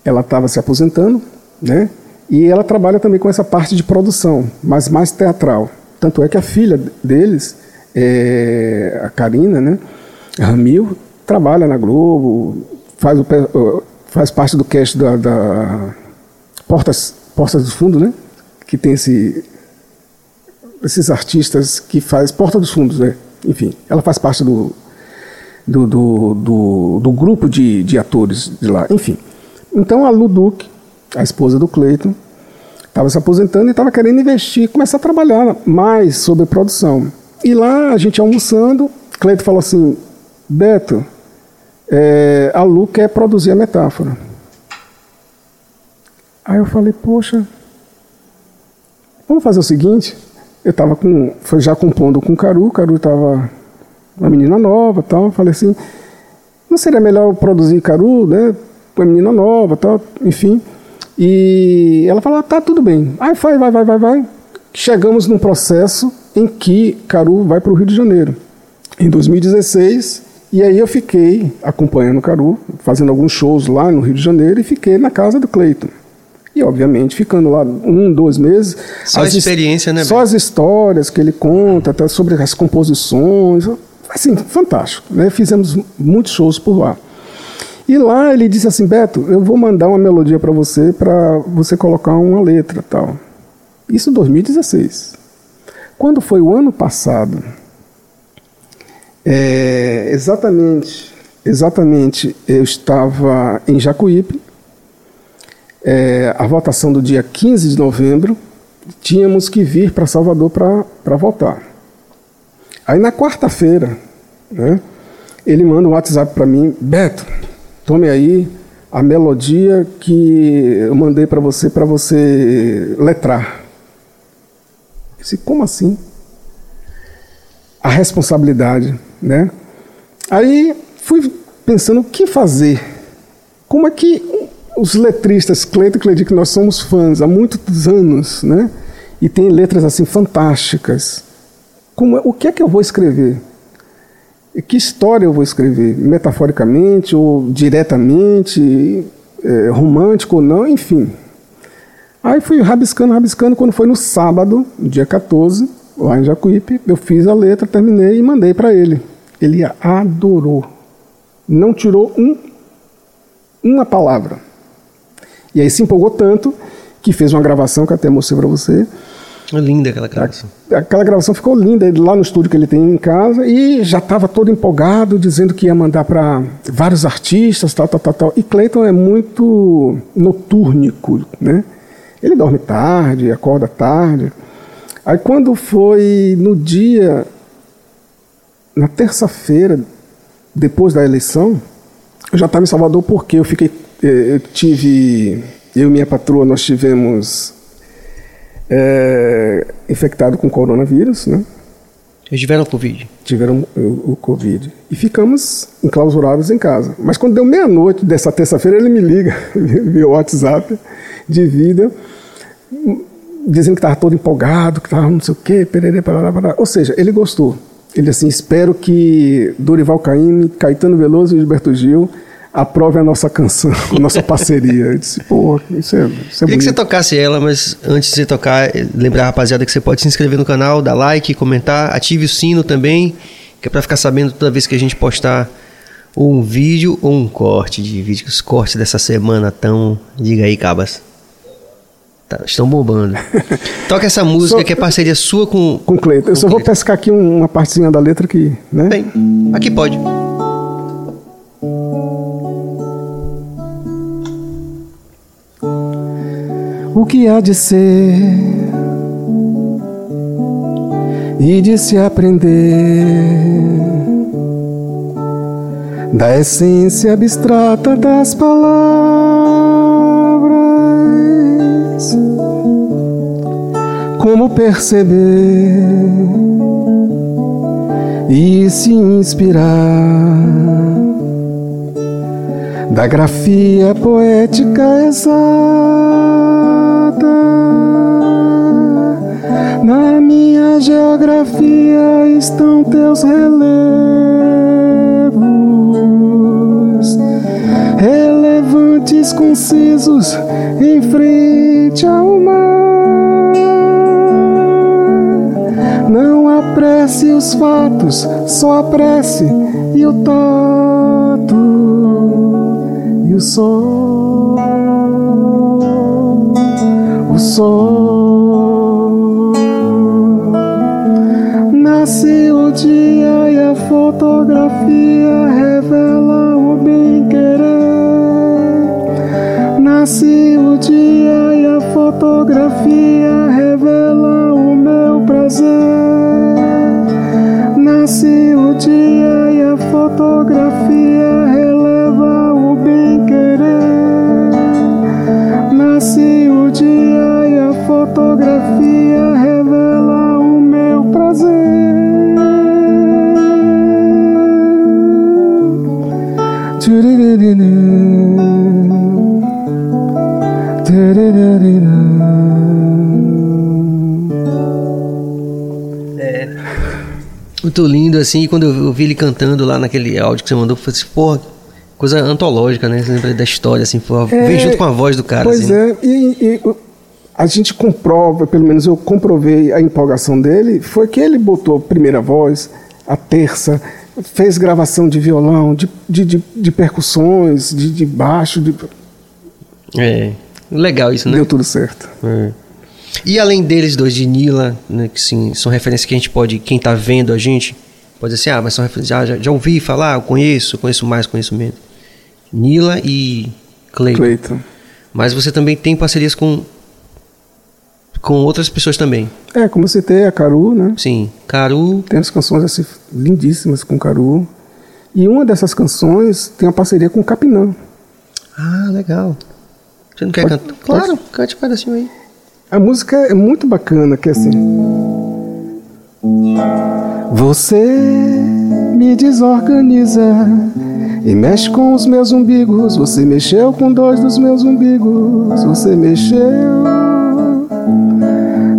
ela estava se aposentando, né? E ela trabalha também com essa parte de produção, mas mais teatral. Tanto é que a filha deles, é, a Karina, né? Ramil, trabalha na Globo, faz, o, faz parte do cast da, da Portas, Portas do Fundo, né? Que tem esse, esses artistas que faz Porta dos Fundos, né? Enfim, ela faz parte do, do, do, do, do grupo de, de atores de lá. Enfim, então a Luduc, a esposa do Cleiton, estava se aposentando e estava querendo investir, começar a trabalhar mais sobre produção. E lá a gente almoçando, Cleiton falou assim: Beto, é, a Lu quer produzir a metáfora. Aí eu falei: Poxa, vamos fazer o seguinte. Eu estava com, foi já compondo com o Caru, o Caru estava uma menina nova, tal. Falei assim: não seria melhor produzir Caru, né? uma menina nova, tal, enfim. E ela falou, tá tudo bem. Aí vai, vai, vai, vai, vai. Chegamos num processo em que Caru vai para o Rio de Janeiro. Em 2016, e aí eu fiquei acompanhando o Caru, fazendo alguns shows lá no Rio de Janeiro e fiquei na casa do Cleiton. E, obviamente, ficando lá um, dois meses. Só a experiência, né? Só as histórias que ele conta, até sobre as composições. Assim, fantástico. Né? Fizemos muitos shows por lá. E lá ele disse assim, Beto, eu vou mandar uma melodia para você para você colocar uma letra tal. Isso em 2016. Quando foi o ano passado, é, exatamente, exatamente, eu estava em Jacuípe, é, a votação do dia 15 de novembro, tínhamos que vir para Salvador para votar. Aí na quarta-feira, né, ele manda um WhatsApp para mim, Beto, Tome aí a melodia que eu mandei para você para você letrar. Eu disse, como assim? A responsabilidade, né? Aí fui pensando o que fazer. Como é que os letristas, Cleiton e Cleiton, que nós somos fãs há muitos anos, né? E tem letras assim fantásticas. Como, é, o que é que eu vou escrever? que história eu vou escrever? Metaforicamente ou diretamente, é, romântico ou não, enfim. Aí fui rabiscando, rabiscando, quando foi no sábado, dia 14, lá em Jacuípe, eu fiz a letra, terminei e mandei para ele. Ele adorou. Não tirou um, uma palavra. E aí se empolgou tanto que fez uma gravação que até mostrei para você Linda aquela gravação. Aquela gravação ficou linda lá no estúdio que ele tem em casa e já estava todo empolgado, dizendo que ia mandar para vários artistas, tal, tal, tal, tal. E Clayton é muito notúrnico, né? Ele dorme tarde, acorda tarde. Aí quando foi no dia, na terça-feira, depois da eleição, eu já estava em Salvador porque eu fiquei, eu tive, eu e minha patroa, nós tivemos é, infectado com coronavírus, né? Eles tiveram Covid? Tiveram o, o, Covid. E ficamos enclausurados em casa. Mas quando deu meia-noite dessa terça-feira, ele me liga via WhatsApp de vida, dizendo que estava todo empolgado, que estava não sei o quê, pererê, parará, parará. ou seja, ele gostou. Ele assim, espero que Dorival Caymmi, Caetano Veloso e Gilberto Gil aprove a nossa canção, a nossa parceria. Eu disse, pô, isso é, isso Queria é que você bonito. tocasse ela, mas antes de você tocar, lembrar a rapaziada que você pode se inscrever no canal, dar like, comentar, ative o sino também, que é pra ficar sabendo toda vez que a gente postar um vídeo ou um corte de vídeo. Os cortes dessa semana tão. Diga aí, Cabas. Tá, estão bombando. Toca essa música Só- que é parceria sua com. Com Cleiton. Eu só vou Cleiton. pescar aqui um- uma partezinha da letra que, né? Bem, aqui pode. O que há de ser e de se aprender da essência abstrata das palavras. Como perceber e se inspirar da grafia poética exata. Na minha geografia estão teus relevos, relevantes, concisos, em frente ao mar. Não apresse os fatos, só apresse e o tato o sol, o sol. Nasce o dia e a fotografia revela o bem querer. Nasce o dia e a fotografia revela o meu prazer. Nasce o dia e a fotografia fotografia revela o meu prazer. Muito lindo, assim, e quando eu vi ele cantando lá naquele áudio que você mandou, eu falei assim, porra, coisa antológica, né? Você lembra da história, assim, pô, vem junto com a voz do cara, Pois assim. né? é, e, e o- a gente comprova, pelo menos eu comprovei a empolgação dele, foi que ele botou a primeira voz, a terça, fez gravação de violão, de, de, de, de percussões, de, de baixo, de- É. Legal isso, né? deu tudo certo. É. E além deles dois, de Nila, né, que sim, são referências que a gente pode, quem tá vendo a gente, pode dizer assim, ah, mas são referências, já, já, já ouvi falar, eu conheço, conheço mais, conheço menos. Nila e Cleiton. Cleiton. Mas você também tem parcerias com com outras pessoas também. É, como eu citei, a Caru, né? Sim, Caru, Tem as canções assim, lindíssimas com Caru. E uma dessas canções tem uma parceria com o Capinã. Ah, legal. Você não quer Pode- cantar? pode. Claro, cante um pedacinho aí. A música é muito bacana, que é assim. Você me desorganiza e mexe com os meus umbigos. Você mexeu com dois dos meus umbigos. Você mexeu.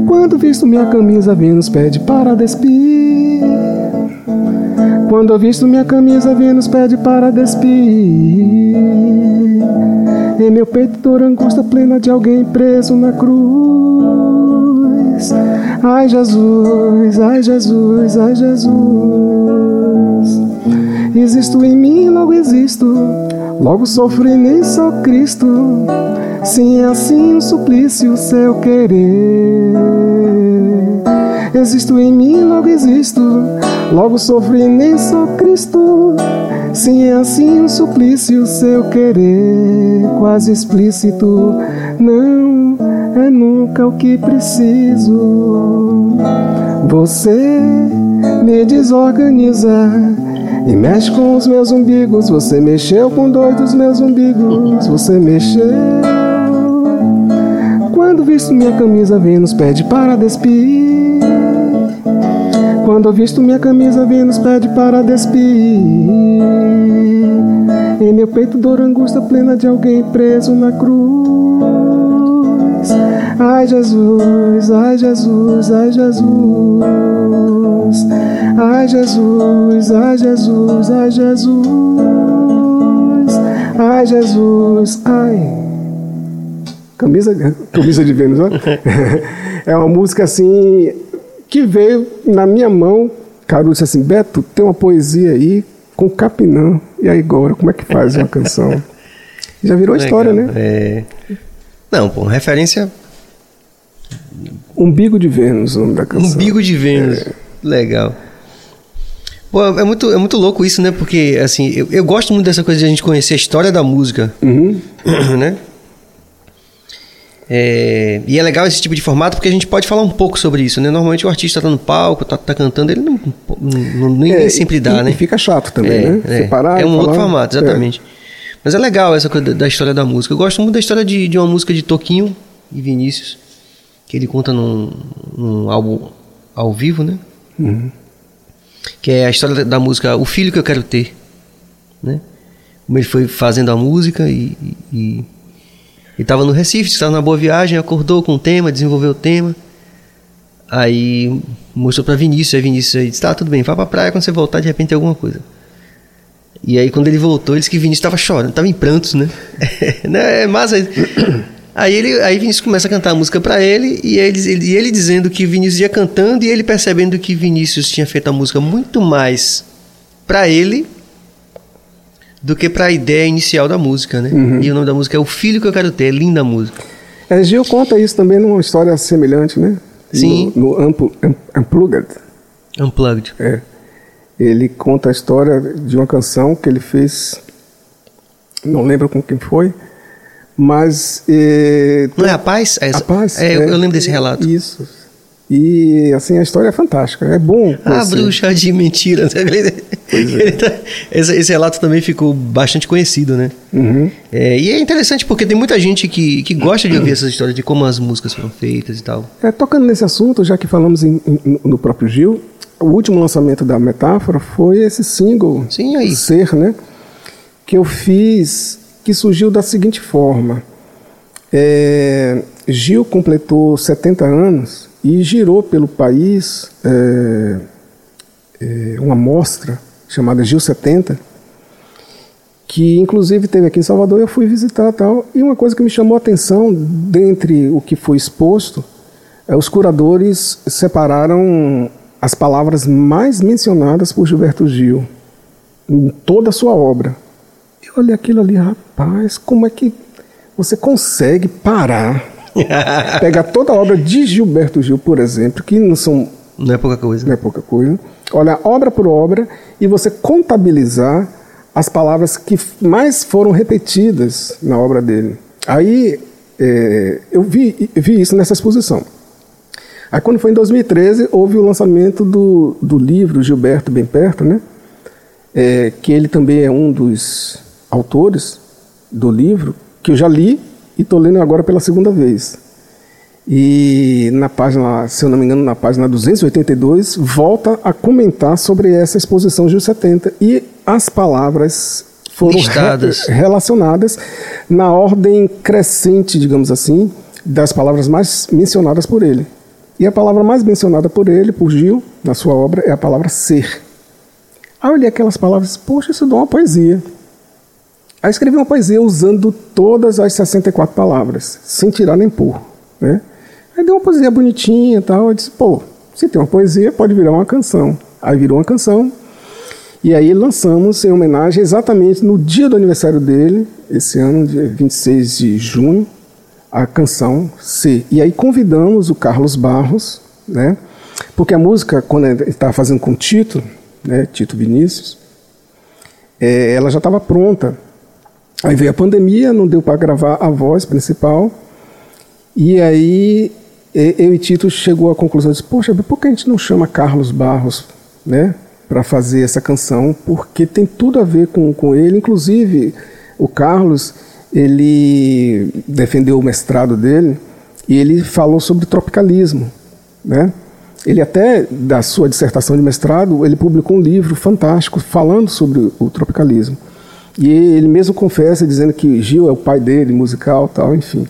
Quando visto minha camisa, Vênus pede para despir. Quando visto minha camisa, Vênus pede para despir. Em meu peito dor angústia plena de alguém preso na cruz. Ai Jesus, ai Jesus, ai Jesus. Existo em mim, logo existo. Logo sofro e nem sou Cristo. Sim, assim um suplício seu querer. Existo em mim, logo existo. Logo sofro e nem sou Cristo. Sim, é assim um suplício seu querer, quase explícito. Não é nunca o que preciso. Você me desorganiza e mexe com os meus umbigos. Você mexeu com dois dos meus umbigos. Você mexeu. Quando visto minha camisa, Vênus pede para despir. Quando eu visto minha camisa, Vênus pede para despir. Em meu peito dor angústia plena de alguém preso na cruz. Ai Jesus, ai Jesus, ai Jesus. Ai Jesus, ai Jesus, ai Jesus. Ai Jesus, ai. Camisa, camisa de Vênus, ó. É uma música assim que veio na minha mão. Caru disse assim: Beto, tem uma poesia aí com Capinã. E aí, agora, como é que faz uma canção? Já virou Legal, história, né? É... Não, pô, referência Umbigo de Vênus, o nome da canção. Umbigo de Vênus. Legal. Pô, é muito, é muito louco isso, né? Porque, assim, eu, eu gosto muito dessa coisa de a gente conhecer a história da música, Uhum. né? É, e é legal esse tipo de formato porque a gente pode falar um pouco sobre isso, né? Normalmente o artista tá no palco, tá, tá cantando, ele não, não- nem, É, sempre dá, e, né? E fica chato também, é, né? é. Você parar É um outro falar, formato, é. exatamente. Mas é legal essa coisa da- da história da música. Eu gosto muito da história de, de uma música de Toquinho e Vinícius, que ele conta num, num álbum ao vivo, né? Uhum. Que é a história da, da música O Filho Que Eu Quero Ter, né? Como ele foi fazendo a música e... e e estava no Recife, estava na boa viagem, acordou com o tema, desenvolveu o tema. Aí mostrou para Vinícius, aí Vinícius aí disse: "Tá, tudo bem, vá pra praia quando você voltar, de repente tem alguma coisa". E aí quando ele voltou, ele disse que Vinícius estava chorando, estava em prantos, né? né? É massa. isso. Aí ele, aí Vinícius começa a cantar a música para ele e ele, ele, e ele dizendo que Vinícius ia cantando e ele percebendo que Vinícius tinha feito a música muito mais para ele do que para a ideia inicial da música, né? E o nome da música é O Filho que eu quero ter, é linda música. É, Gil conta isso também numa história semelhante, né? Sim. No, no Ampl- Am- Unplugged. Unplugged. É. Ele conta a história de uma canção que ele fez, não lembro com quem foi, mas. eh, Não é a paz? É, a paz. É, eu, eu lembro desse relato. Isso. E assim, a história é fantástica. É bom. Ah, conhecer. bruxa de mentira. Ele- ele tá- esse, esse relato também ficou bastante conhecido, né? Uhum. É, e é interessante porque tem muita gente que, que gosta de ouvir essas histórias de como as músicas foram feitas e tal. É, tocando nesse assunto, já que falamos em- em- no próprio Gil, o último lançamento da Metáfora foi esse single, Sim, aí. Ser, né? Que eu fiz, que surgiu da seguinte forma. É, Gil completou 70 anos e girou pelo país é, é, uma mostra chamada Gil 70, que inclusive teve aqui em Salvador, eu fui visitar tal, e uma coisa que me chamou a atenção, dentre o que foi exposto, é, os curadores separaram as palavras mais mencionadas por Gilberto Gil em toda a sua obra. Eu olhei aquilo ali, rapaz, como é que você consegue parar, pegar toda a obra de Gilberto Gil, por exemplo, que não são Não é pouca coisa. não é pouca coisa. Olha, obra por obra, e você contabilizar as palavras que mais foram repetidas na obra dele. Aí é, eu vi, vi isso nessa exposição. Aí quando foi em 2013, houve o lançamento do, do livro Gilberto Bem Perto, né? É, que ele também é um dos autores do livro, que eu já li e estou lendo agora pela segunda vez. E na página, se eu não me engano, na página 282, volta a comentar sobre essa exposição Gil 70 e as palavras foram Listadas. re- relacionadas na ordem crescente, digamos assim, das palavras mais mencionadas por ele. E a palavra mais mencionada por ele, por Gil, na sua obra, é a palavra ser. Aí eu olhei aquelas palavras, poxa, isso dá uma poesia. Aí escrevi uma poesia usando todas as 64 palavras, sem tirar nem pôr. Né? Aí deu uma poesia bonitinha e tal. Eu disse, pô, se tem uma poesia, pode virar uma canção. Aí virou uma canção. E aí lançamos em homenagem exatamente no dia do aniversário dele, esse ano, dia 26 de junho, a canção C. E aí convidamos o Carlos Barros, né? Porque a música, quando ele estava fazendo com o Tito, né, Tito Vinícius, é, ela já estava pronta. Aí veio a pandemia, não deu para gravar a voz principal. E aí eu e Tito chegou à conclusão, disse, poxa, por que a gente não chama Carlos Barros, né, para fazer essa canção? Porque tem tudo a ver com, com ele. Inclusive, o Carlos, ele defendeu o mestrado dele e ele falou sobre tropicalismo, né? Ele até, da sua dissertação de mestrado, ele publicou um livro fantástico falando sobre o tropicalismo. E ele mesmo confessa, dizendo que Gil é o pai dele, musical tal, enfim.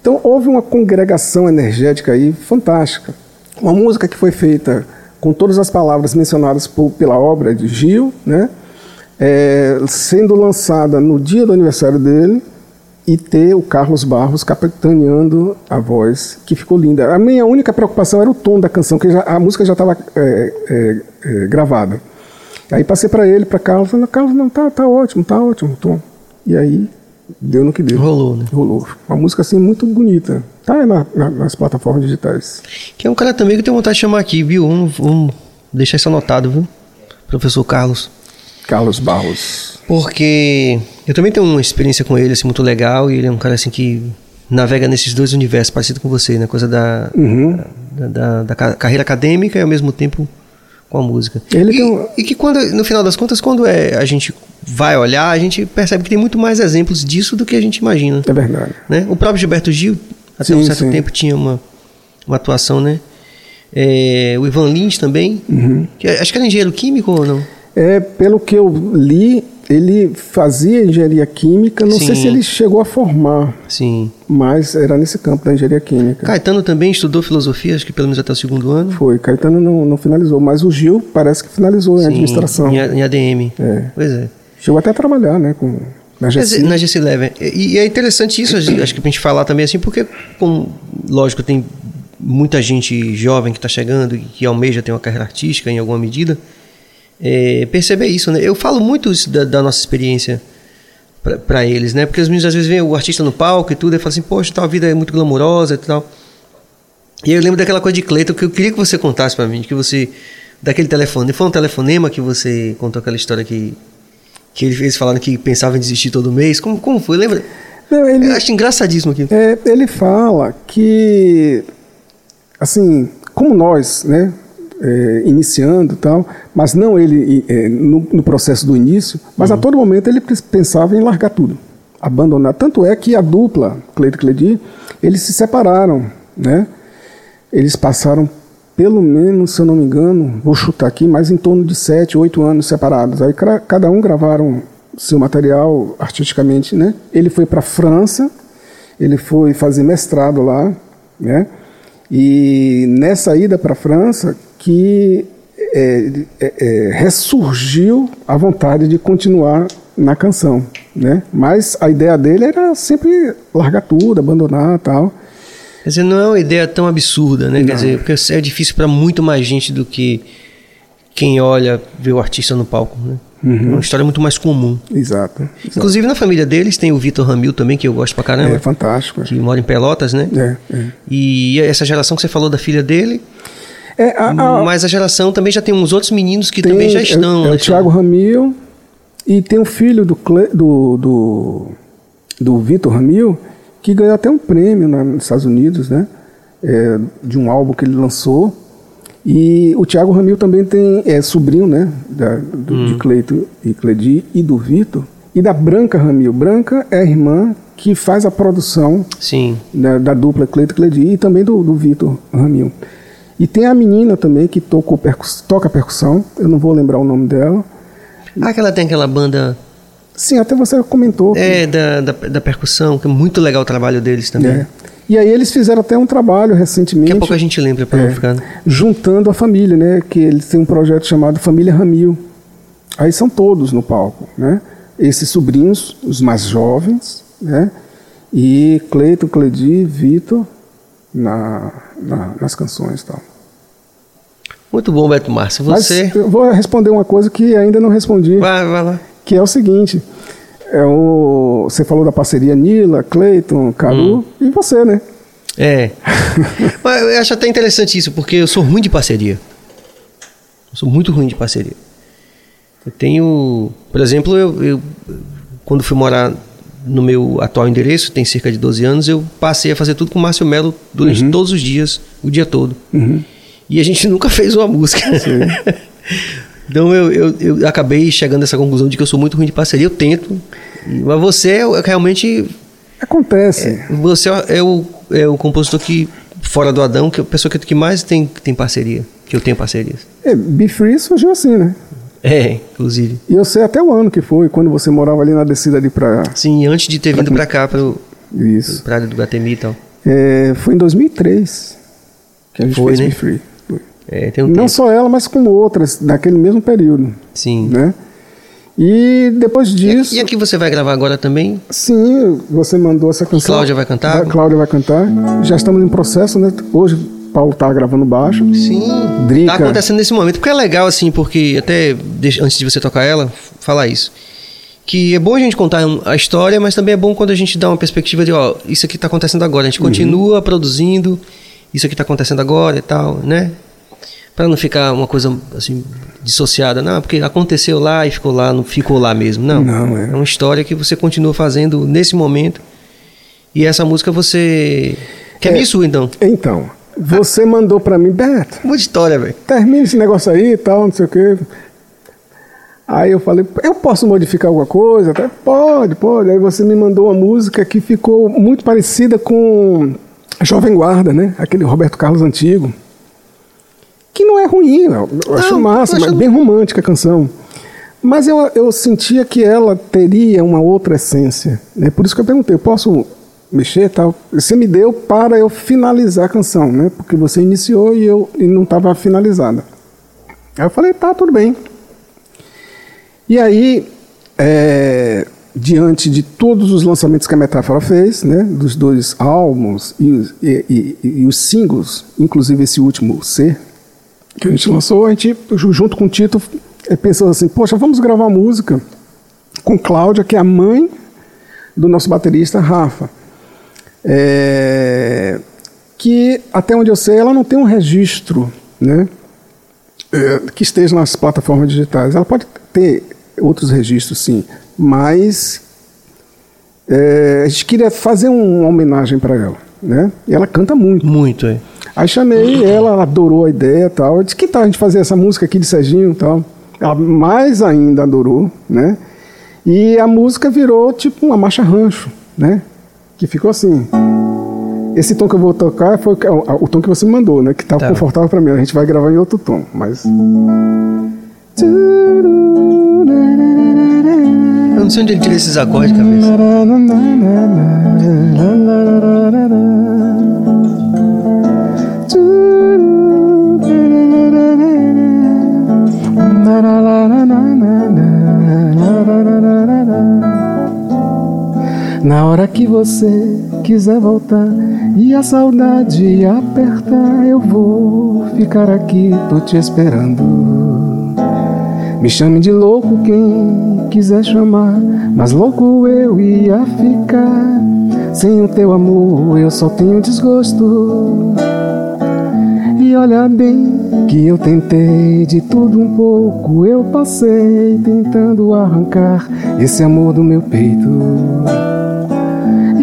Então houve uma congregação energética aí fantástica. Uma música que foi feita com todas as palavras mencionadas por, pela obra de Gil, né? É, sendo lançada no dia do aniversário dele e ter o Carlos Barros capitaneando a voz, que ficou linda. A minha única preocupação era o tom da canção, que já, a música já estava é, é, é, gravada. Aí passei para ele, para Carlos, falei, Carlos, não, tá, tá ótimo, tá ótimo tom. E aí deu no que deu. Rolou, né? Rolou. Uma música assim muito bonita. Tá na, na, nas plataformas digitais. Que é um cara também que eu tenho vontade de chamar aqui, viu? Vamos, vamos deixar isso anotado, viu? Professor Carlos. Carlos Barros. Porque eu também tenho uma experiência com ele, assim, muito legal. E ele é um cara, assim, que navega nesses dois universos, parecido com você, né? Coisa da, Uhum. da, da- da ca- carreira acadêmica e ao mesmo tempo com a música. Ele e, tem um- e que quando, no final das contas, quando é, a gente vai olhar, a gente percebe que tem muito mais exemplos disso do que a gente imagina. É verdade. né? O próprio Gilberto Gil, até Sim, um certo sim. tempo, tinha uma, uma atuação, né? É, o Ivan Lins também, Uhum. que acho que era engenheiro químico ou não? É, pelo que eu li, ele fazia engenharia química, não sei Sim. se ele chegou a formar, Sim. mas era nesse campo da engenharia química. Caetano também estudou filosofia, acho que pelo menos até o segundo ano. Foi, Caetano não, não finalizou, mas o Gil parece que finalizou em Sim, administração. Em, em ADM. É. Pois é. Chegou até a trabalhar, né, com, na GC. na GC Eleven. E, e é interessante isso, acho que pra gente falar também assim, porque, como, lógico, tem muita gente jovem que está chegando e que almeja ter uma carreira artística em alguma medida, é, perceber isso, né? Eu falo muito isso da, da nossa experiência para eles, né? Porque os meninos às vezes veem o artista no palco e tudo, e falam assim, poxa, tal vida é muito glamourosa e tal. E eu lembro daquela coisa de Cleiton que eu queria que você contasse para mim, que você daquele telefone, foi um telefonema que você contou aquela história que que eles falaram que pensavam em desistir todo mês. Como, como foi? Lembra? Não, ele, Eu acho engraçadíssimo aqui. É, ele fala que, assim, como nós, né, é, iniciando tal, mas não ele é, no, no processo do início, mas a todo momento ele pens- pensava em largar tudo, abandonar. Tanto é que a dupla, Cleito e Cledi, eles se separaram, né? Eles passaram pelo menos, se eu não me engano, vou chutar aqui, mas em torno de sete, oito anos separados. Aí cada um gravaram seu material artisticamente, né? Ele foi para a França, ele foi fazer mestrado lá, né? E nessa ida para a França que é, é, é, ressurgiu a vontade de continuar na canção, né? Mas a ideia dele era sempre largar tudo, abandonar, tal. Quer dizer, não é uma ideia tão absurda, né? Quer dizer, porque é difícil para muito mais gente do que quem olha vê o artista no palco, né? É uma história muito mais comum. Exato. exato. Inclusive na família deles tem o Vitor Ramil também, que eu gosto pra caramba, É fantástico. que mora em Pelotas, né? É, é. E essa geração que você falou da filha dele, É, a- a- mas a geração também já tem uns outros meninos que tem- também já estão. É, é né? o Thiago Ramil e tem o filho do, do, do, do Vitor Ramil que ganhou até um prêmio na- nos Estados Unidos, né? É, de um álbum que ele lançou. E o Thiago Ramil também tem é sobrinho, né? Da, do, De Cleito e Cledi e do Vitor. E da Branca Ramil. Branca é a irmã que faz a produção Sim. da, da dupla Cleito Cledi e também do, do Vitor Ramil. E tem a menina também que tocou percuss, toca percussão, eu não vou lembrar o nome dela. Ah, que ela tem aquela banda Sim, até você comentou. que- é, da, da, da percussão, que é muito legal o trabalho deles também. é. E aí eles fizeram até um trabalho recentemente. Daqui a pouco a gente lembra pra é, não ficar. juntando a família, né? Que eles têm um projeto chamado Família Ramil. Aí são todos no palco, né? Esses sobrinhos, os mais jovens, né? E Cleiton, Cledi, Vitor na, na- nas canções e tal. Muito bom, Beto Márcio. Mas Você. eu vou responder uma coisa que ainda não respondi, Vai, vai lá. que é o seguinte. É o, você falou da parceria Nila, Cleiton, Caru Hum. e você, né? É. Mas eu acho até interessante isso, porque eu sou ruim de parceria. Eu sou muito ruim de parceria. Eu tenho. Por exemplo, eu, eu quando fui morar no meu atual endereço, tem cerca de 12 anos, eu passei a fazer tudo com o Márcio Melo durante todos os dias, o dia todo. E a gente nunca fez uma música. então eu, eu, eu acabei chegando a essa conclusão de que eu sou muito ruim de parceria. Eu tento. Mas você é realmente Acontece. você é o, é o compositor que, fora do Adão, que é a pessoa que, que mais tem, tem parceria, que eu tenho parcerias. É, Be Free surgiu assim, né? É, inclusive. E eu sei até o ano que foi, quando você morava ali na descida ali pra. Sim, antes de ter vindo pra cá, pro, Isso. pra área do Guatemi e tal. É, foi em 2003 que a gente Foi, fez né? Be Free. É, um Não tempo. só ela, mas com outras daquele mesmo período, Sim. né? E depois disso, e a que você vai gravar agora também? sim, você mandou essa canção. Cláudia vai cantar? A Cláudia vai cantar. Já estamos em processo, né? Hoje Paulo tá gravando baixo. Sim. Drica. Tá acontecendo nesse momento. Porque é legal, assim, porque até antes de você tocar ela, falar isso. Que é bom a gente contar a história, mas também é bom quando a gente dá uma perspectiva de, ó, isso aqui tá acontecendo agora. A gente continua produzindo, isso aqui tá acontecendo agora e tal, né? Pra não ficar uma coisa, assim, dissociada. Não, porque aconteceu lá e ficou lá, não ficou lá mesmo. Não. Não, é. é uma história que você continua fazendo nesse momento. E essa música você. Que é, É. sua, então. Então, você mandou pra mim, Beto, Muita história, velho. termina esse negócio aí e tal, não sei o quê. Aí eu falei, eu posso modificar alguma coisa? Até pode, pode. Aí você me mandou uma música que ficou muito parecida com Jovem Guarda, né? Aquele Roberto Carlos antigo. Que não é ruim, eu eu acho Não, massa, acho- bem romântica a canção. Mas eu, eu sentia que ela teria uma outra essência. Né? Por isso que eu perguntei, eu posso mexer tal? Você me deu para eu finalizar a canção, né? Porque você iniciou e eu e não estava finalizada. Aí eu falei, tá, tudo bem. E aí, é, diante de todos os lançamentos que a Metáfora fez, né, dos dois álbuns e, os- e- e- e os singles, inclusive esse último, C, que a gente lançou, a gente, ju- junto com o Tito, eh, pensou assim, poxa, vamos gravar música com Cláudia, que é a mãe do nosso baterista, Rafa. É, que, até onde eu sei, ela não tem um registro, né, é, que esteja nas plataformas digitais. Ela pode ter outros registros, sim, mas é, a gente queria fazer um- uma homenagem para ela, né? E ela canta muito. Muito, é. Aí chamei ela, ela adorou a ideia e tal. Eu disse, que tal a gente fazer essa música aqui de Serginho e tal? Ela mais ainda adorou, né? E a música virou tipo uma marcha rancho, né? Que ficou assim. Esse tom que eu vou tocar foi o, o tom que você me mandou, né? Que tá Tá. confortável para mim. A gente vai gravar em outro tom, mas... Eu não sei onde ele tira esses acordes, cabeça. Na hora que você quiser voltar e a saudade apertar, eu vou ficar aqui, tô te esperando. Me chame de louco quem quiser chamar, mas louco eu ia ficar. Sem o teu amor eu só tenho desgosto. E olha bem que eu tentei de tudo um pouco, eu passei tentando arrancar esse amor do meu peito.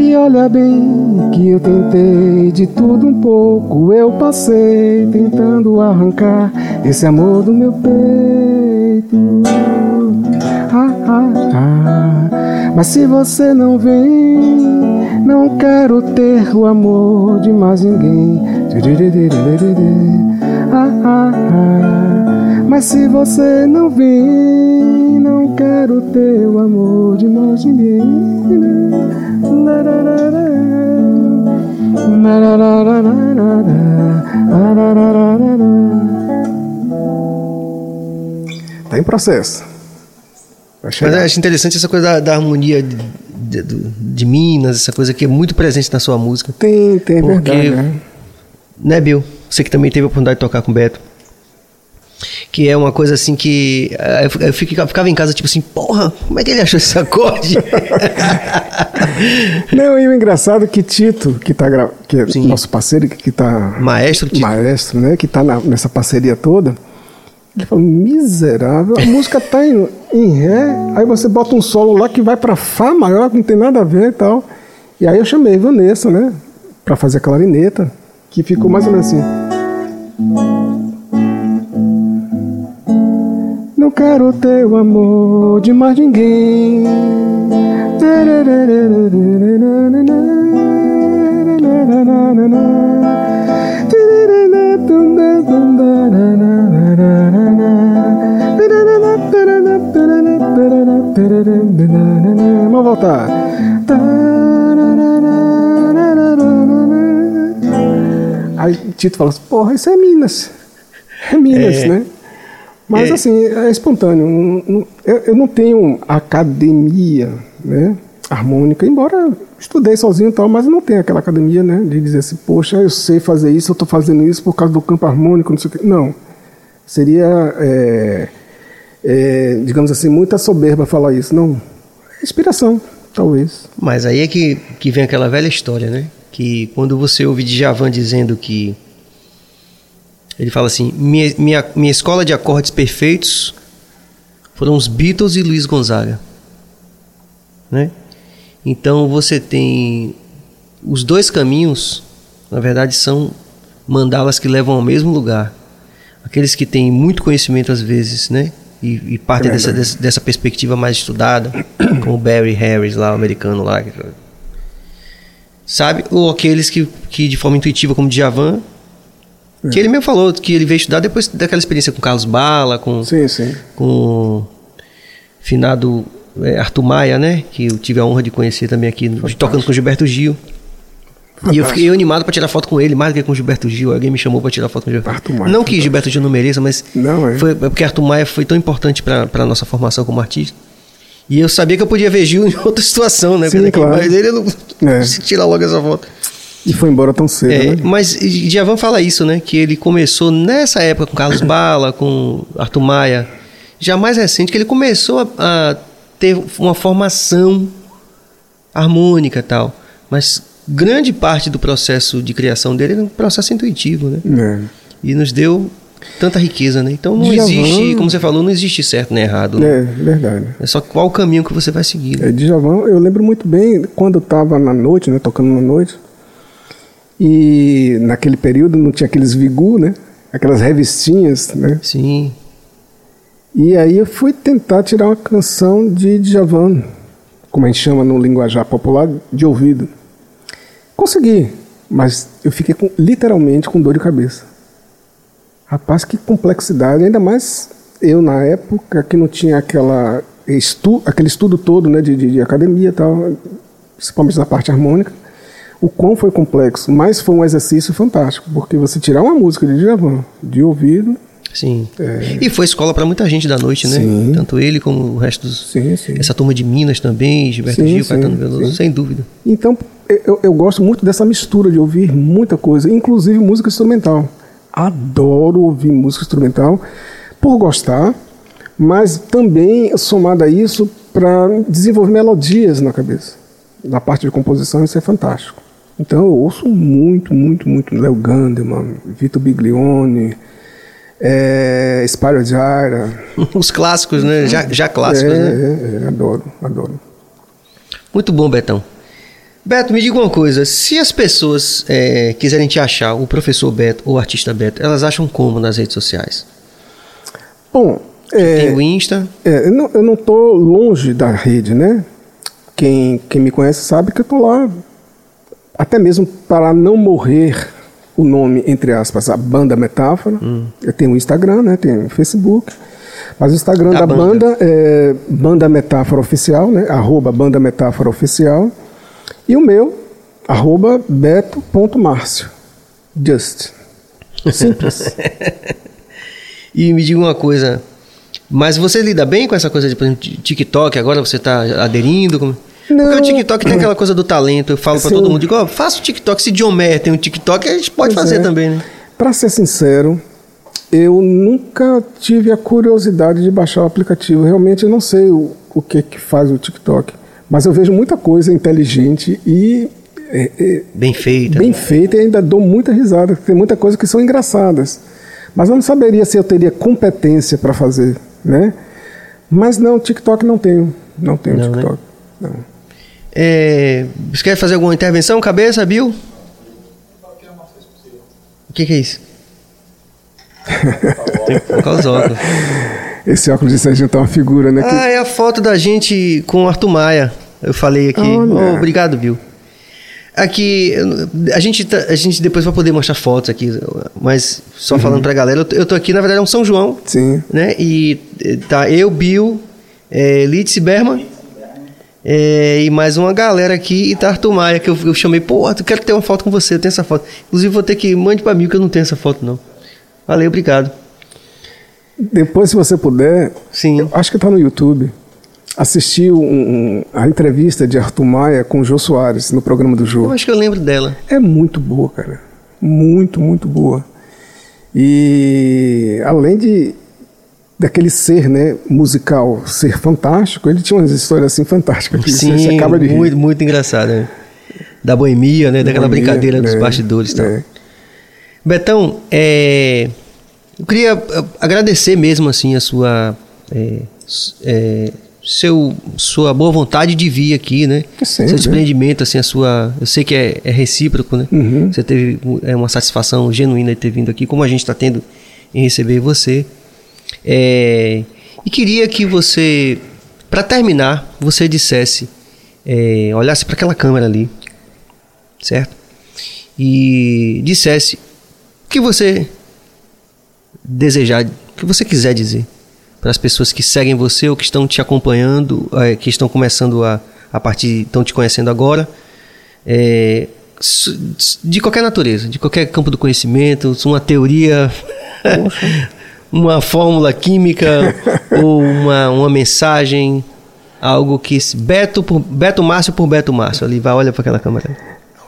E olha bem que eu tentei de tudo um pouco, eu passei tentando arrancar esse amor do meu peito. Ah, ah, ah. Mas se você não vem, não quero ter o amor de mais ninguém. Ah, ah, ah. Mas se você não vem, não quero ter o amor de mais ninguém. Tá em processo. Mas eu acho interessante essa coisa da, da harmonia de, de- de Minas, essa coisa que é muito presente na sua música. Tem, tem, é Porque- verdade. né? Né, Bill? Você que também teve a oportunidade de tocar com o Beto. Que é uma coisa assim que. eh, Eu, eu ficava em casa tipo assim, porra, como é que ele achou esse acorde? Não, e o engraçado é que Tito, que, tá que é Sim. nosso parceiro, que tá Maestro Tito. maestro, né, que tá na- nessa parceria toda, ele falou, miserável, a música tá em, em Ré, aí você bota um solo lá que vai pra Fá maior, que não tem nada a ver e tal. E aí eu chamei Vanessa, né, pra fazer a clarineta, que ficou mais ou menos assim. Não quero teu amor de mais ninguém. Vamos voltar. Aí Tito fala assim, porra, isso é Minas. É Minas, É. né? Mas É. assim, é espontâneo. Eu, não tenho academia, né? Harmônica, embora estudei sozinho e tal, mas eu não tenho aquela academia, né? De dizer assim, poxa, eu sei fazer isso, eu tô fazendo isso por causa do campo harmônico, não sei o quê. Não. Seria, é, é, digamos assim, muita soberba falar isso. Não. Inspiração, talvez. Mas aí é que, que vem aquela velha história, né? Que quando você ouve Djavan dizendo que. Ele fala assim: minha, minha, minha escola de acordes perfeitos foram os Beatles e Luiz Gonzaga. Né? Então você tem. Os dois caminhos, na verdade, são mandalas que levam ao mesmo lugar. Aqueles que têm muito conhecimento às vezes, né? E, e partem dessa, dessa, dessa perspectiva mais estudada, como o Barry Harris lá, o americano lá. Sabe? Ou aqueles que, que de forma intuitiva, como Djavan, que ele mesmo falou que ele veio estudar depois daquela experiência com Carlos Bala, com, Sim, sim. com o finado é, Arthur Maia, né? Que eu tive a honra de conhecer também aqui, no- tocando com Gilberto Gil. E eu fiquei animado pra tirar foto com ele, mais do que com Gilberto Gil. Alguém me chamou pra tirar foto com Gilberto Arthur Maia, Não que Gilberto Gil não mereça, mas Não, é. foi é porque Arthur Maia foi tão importante pra pra nossa formação como artista. E eu sabia que eu podia ver Gil em outra situação, né? Sim, claro. Mas ele não É. se tirar logo essa foto. E foi embora tão cedo, É, né? mas Djavan fala isso, né? Que ele começou nessa época com Carlos Bala, com Arthur Maia, já mais recente, que ele começou a, a ter uma formação harmônica e tal. Mas grande parte do processo de criação dele era um processo intuitivo, né? É. E nos deu tanta riqueza, né? Então não Djavan- existe, como você falou, não existe certo nem errado. É, verdade. É só qual o caminho que você vai seguir. né? É, Djavan, eu lembro muito bem quando eu estava na noite, né, tocando na noite, e naquele período não tinha aqueles vigu, né, aquelas revistinhas, né, Sim. e aí eu fui tentar tirar uma canção de Djavan, como a gente chama no linguajar popular, de ouvido. Consegui, mas eu fiquei com- literalmente com dor de cabeça. Rapaz, que complexidade, ainda mais eu na época que não tinha aquela estu, aquele estudo todo né, de, de, de academia e tal, principalmente na parte harmônica. O quão foi complexo, mas foi um exercício fantástico, porque você tirar uma música de Djavan de ouvido, Sim. E foi escola para muita gente da noite, né? É. Sim. Tanto ele como o resto dos. sim, sim. Essa turma de Minas também, Gilberto Gil, Caetano Veloso, sem dúvida. Então, eu, eu gosto muito dessa mistura de ouvir muita coisa, inclusive música instrumental. Adoro ouvir música instrumental por gostar, mas também somado a isso para desenvolver melodias na cabeça. Na parte de composição, isso é fantástico. Então, eu ouço muito, muito, muito Léo Gandeman, Vitor Biglione, é, Spyro Gyra. Os clássicos, né? Já, já clássicos, é, né? é, é, adoro, adoro. Muito bom, Betão. Beto, me diga uma coisa. Se as pessoas é, quiserem te achar, o professor Beto ou o artista Beto, elas acham como nas redes sociais? Bom, é, Tem o Insta. É, eu não, eu não tô longe da rede, né? Quem, quem me conhece sabe que eu tô lá, até mesmo para não morrer o nome, entre aspas, a banda Metáfora. Hum. Eu tenho o Instagram, né? Tenho o Facebook. Mas o Instagram Da da, banda. banda. é Banda Metáfora Oficial, né? Arroba Banda Metáfora Oficial. E o meu, arroba beto.márcio. Just. Simples. E me diga uma coisa. Mas você lida bem com essa coisa de por exemplo, TikTok? Agora você está aderindo? Como... Porque Não. o TikTok tem aquela coisa do talento. Eu falo Sim. todo mundo, ó, faça o TikTok. Se Mayer tem um TikTok, a gente pode Pois fazer é. também, né? Para ser sincero, eu nunca tive a curiosidade de baixar o aplicativo. Realmente eu não sei o, o que que faz o TikTok, mas eu vejo muita coisa inteligente e é, é, Bem feita. bem né? feita e ainda dou muita risada. Tem muita coisa que são engraçadas, mas eu não saberia se eu teria competência para fazer, né? Mas não, TikTok não tenho, não tenho Não, né? TikTok. Não. É, você quer fazer alguma intervenção, cabeça, Bill? O que, que é isso? Tem que colocar os óculos. Esse óculos de Serginho tá uma figura, né? que- Ah, é a foto da gente com o Arthur Maia. Eu falei aqui. Oh, obrigado, Bill. Aqui, a gente, tá- a gente depois vai poder mostrar fotos aqui, mas só Uhum. falando pra galera, eu tô, aqui, na verdade, é um São João, Sim. né? E eh, tá eu, Bill, é, Litz Berman É, e mais uma galera aqui, e tá Arthur Maia, que eu, eu chamei, pô, Arthur, quero ter uma foto com você, eu tenho essa foto. Inclusive, vou ter que mande pra mim, que eu não tenho essa foto, não. Valeu, obrigado. Depois, se você puder, Sim. acho que está no YouTube. Assistir um, um, a entrevista de Arthur Maia com o Jô Soares no programa do Jô. Eu acho que eu lembro dela. É muito boa, cara. Muito, muito boa. E além de daquele ser, né, musical, ser fantástico, ele tinha umas histórias assim fantásticas que Sim, você acaba de rir. muito, muito engraçada. né? Da boemia, né? Daquela Boemia, brincadeira dos é, bastidores e tal. é. Betão, é, eu queria eh, agradecer mesmo assim a sua é, s- é, seu sua boa vontade de vir aqui, né? Sempre, seu desprendimento, assim, a sua, eu sei que é, é recíproco, né? Uhum. Você teve é uma satisfação genuína de ter vindo aqui, como a gente está tendo em receber você. É, e queria que você, para terminar, você dissesse, é, olhasse para aquela câmera ali, certo? E dissesse o que você desejar, o que você quiser dizer para as pessoas que seguem você ou que estão te acompanhando, eh, que estão começando a, a partir, estão te conhecendo agora, s- de qualquer natureza, de qualquer campo do conhecimento, uma teoria, uma fórmula química ou uma, uma mensagem, algo que Beto por Beto Márcio por Beto Márcio, ali vai olha para aquela câmera.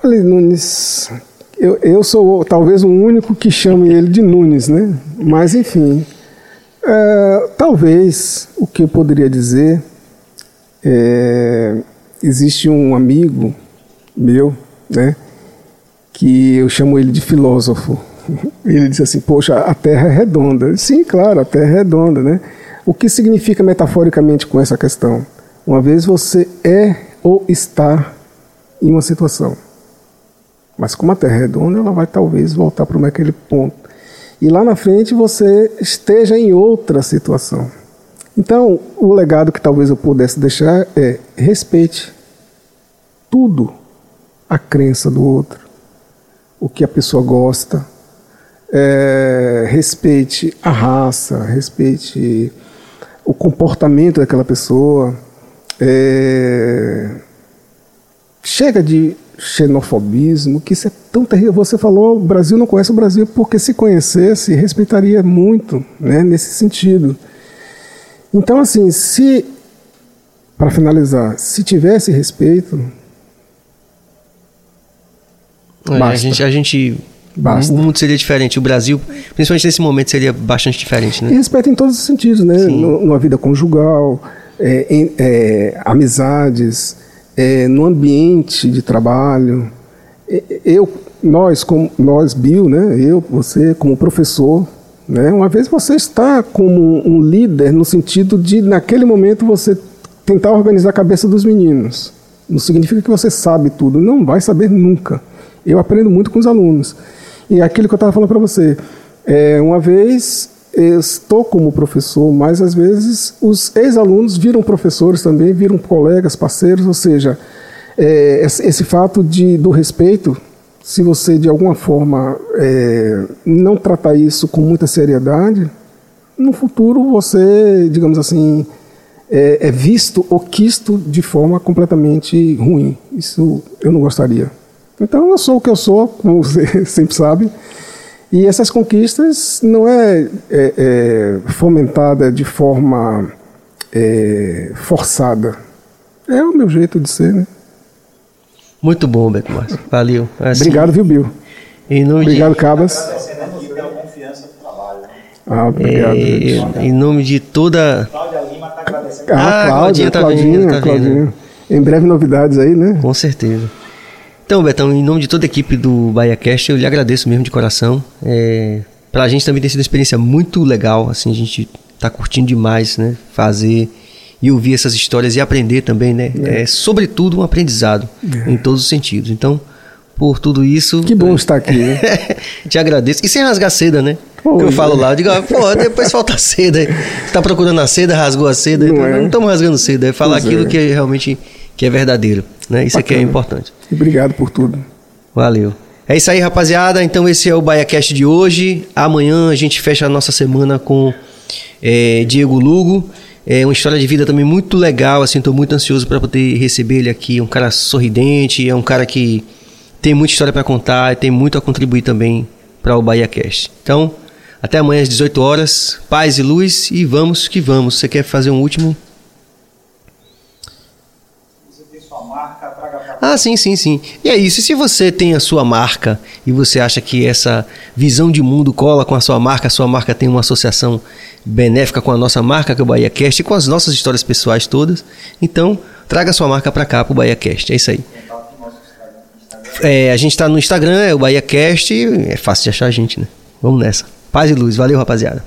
Olha, Nunes, eu, eu sou talvez o único que chame ele de Nunes, né? Mas, enfim, é, talvez o que eu poderia dizer é, existe um amigo meu, né? Que eu chamo ele de filósofo. Ele disse assim: Poxa, a Terra é redonda. Sim, claro, a Terra é redonda, né? O que significa metaforicamente com essa questão? Uma vez você é ou está em uma situação. Mas como a Terra é redonda, ela vai talvez voltar para aquele ponto. E lá na frente você esteja em outra situação. Então, o legado que talvez eu pudesse deixar é respeite tudo a crença do outro, o que a pessoa gosta, é, respeite a raça, respeite o comportamento daquela pessoa. é, chega de xenofobismo, que isso é tão terrível. Você falou, o Brasil não conhece o Brasil, porque se conhecesse, respeitaria muito, né, nesse sentido. Então, assim, se, para finalizar, se tivesse respeito, É, a gente, a gente Basta. o mundo seria diferente, o Brasil, principalmente nesse momento, seria bastante diferente, E né? respeito em todos os sentidos, né? No- Numa vida conjugal, é, em- é, amizades, é, no ambiente de trabalho. E- Eu, nós, como nós, Bill, né? Eu, você, como professor, né? Uma vez você está como um líder no sentido de, naquele momento, você tentar organizar a cabeça dos meninos. Não significa que você sabe tudo, não vai saber nunca. Eu aprendo muito com os alunos. E aquilo que eu estava falando para você, é, uma vez estou como professor, mas às vezes os ex-alunos viram professores também, viram colegas, parceiros, ou seja, é, esse fato de, do respeito, se você de alguma forma é, não tratar isso com muita seriedade, no futuro você, digamos assim, é, é visto ou quisto de forma completamente ruim. Isso eu não gostaria. Então eu sou o que eu sou, como você sempre sabe. E essas conquistas não é, é, é fomentada de forma é, forçada. É o meu jeito de ser, né? Muito bom, Beto Márcio. Valeu. Assim, Obrigado, viu, Bill? Obrigado, Cabas. Trabalho. Né? Ah, de, obrigado. é, em nome de toda. Cláudia Lima está agradecendo. Ah, Ah, Cláudia, Claudinha tá vindo, tá. Em breve novidades aí, né? Com certeza. Então, Betão, em nome de toda a equipe do BahiaCast, eu lhe agradeço mesmo de coração. É, pra gente também tem sido uma experiência muito legal, assim, a gente tá curtindo demais, né? Fazer e ouvir essas histórias e aprender também, né? É, sobretudo um aprendizado em todos os sentidos. Então, por tudo isso. Que bom estar aqui. né? Te agradeço. E sem rasgar seda, né? Pô, que eu é. falo lá, eu digo, ah, pô, depois falta a seda. Tá procurando a seda, rasgou a seda. Não então, é? Não estamos rasgando seda, é falar Pois aquilo é. que é realmente que é verdadeiro. Né? Isso aqui é Bacana. importante. Obrigado por tudo. Valeu. É isso aí, rapaziada. Então esse é o BaiaCast de hoje. Amanhã a gente fecha a nossa semana com eh, Diego Lugo. É uma história de vida também muito legal, assim, estou muito ansioso para poder receber ele aqui. É um cara sorridente, é um cara que tem muita história para contar e tem muito a contribuir também para o Bahia Cast. Então, até amanhã às 18 horas, paz e luz e vamos que vamos. Você quer fazer um último? Você tem sua marca, traga pra Ah, sim, sim, sim. E é isso. E se você tem a sua marca e você acha que essa visão de mundo cola com a sua marca, a sua marca tem uma associação benéfica com a nossa marca, que é o Bahia Cast, e com as nossas histórias pessoais todas, então traga a sua marca para cá, para o Bahia Cast. É isso aí. É, a gente está no Instagram, é o Bahia Cast, é fácil de achar a gente, né? Vamos nessa. Paz e luz. Valeu, rapaziada.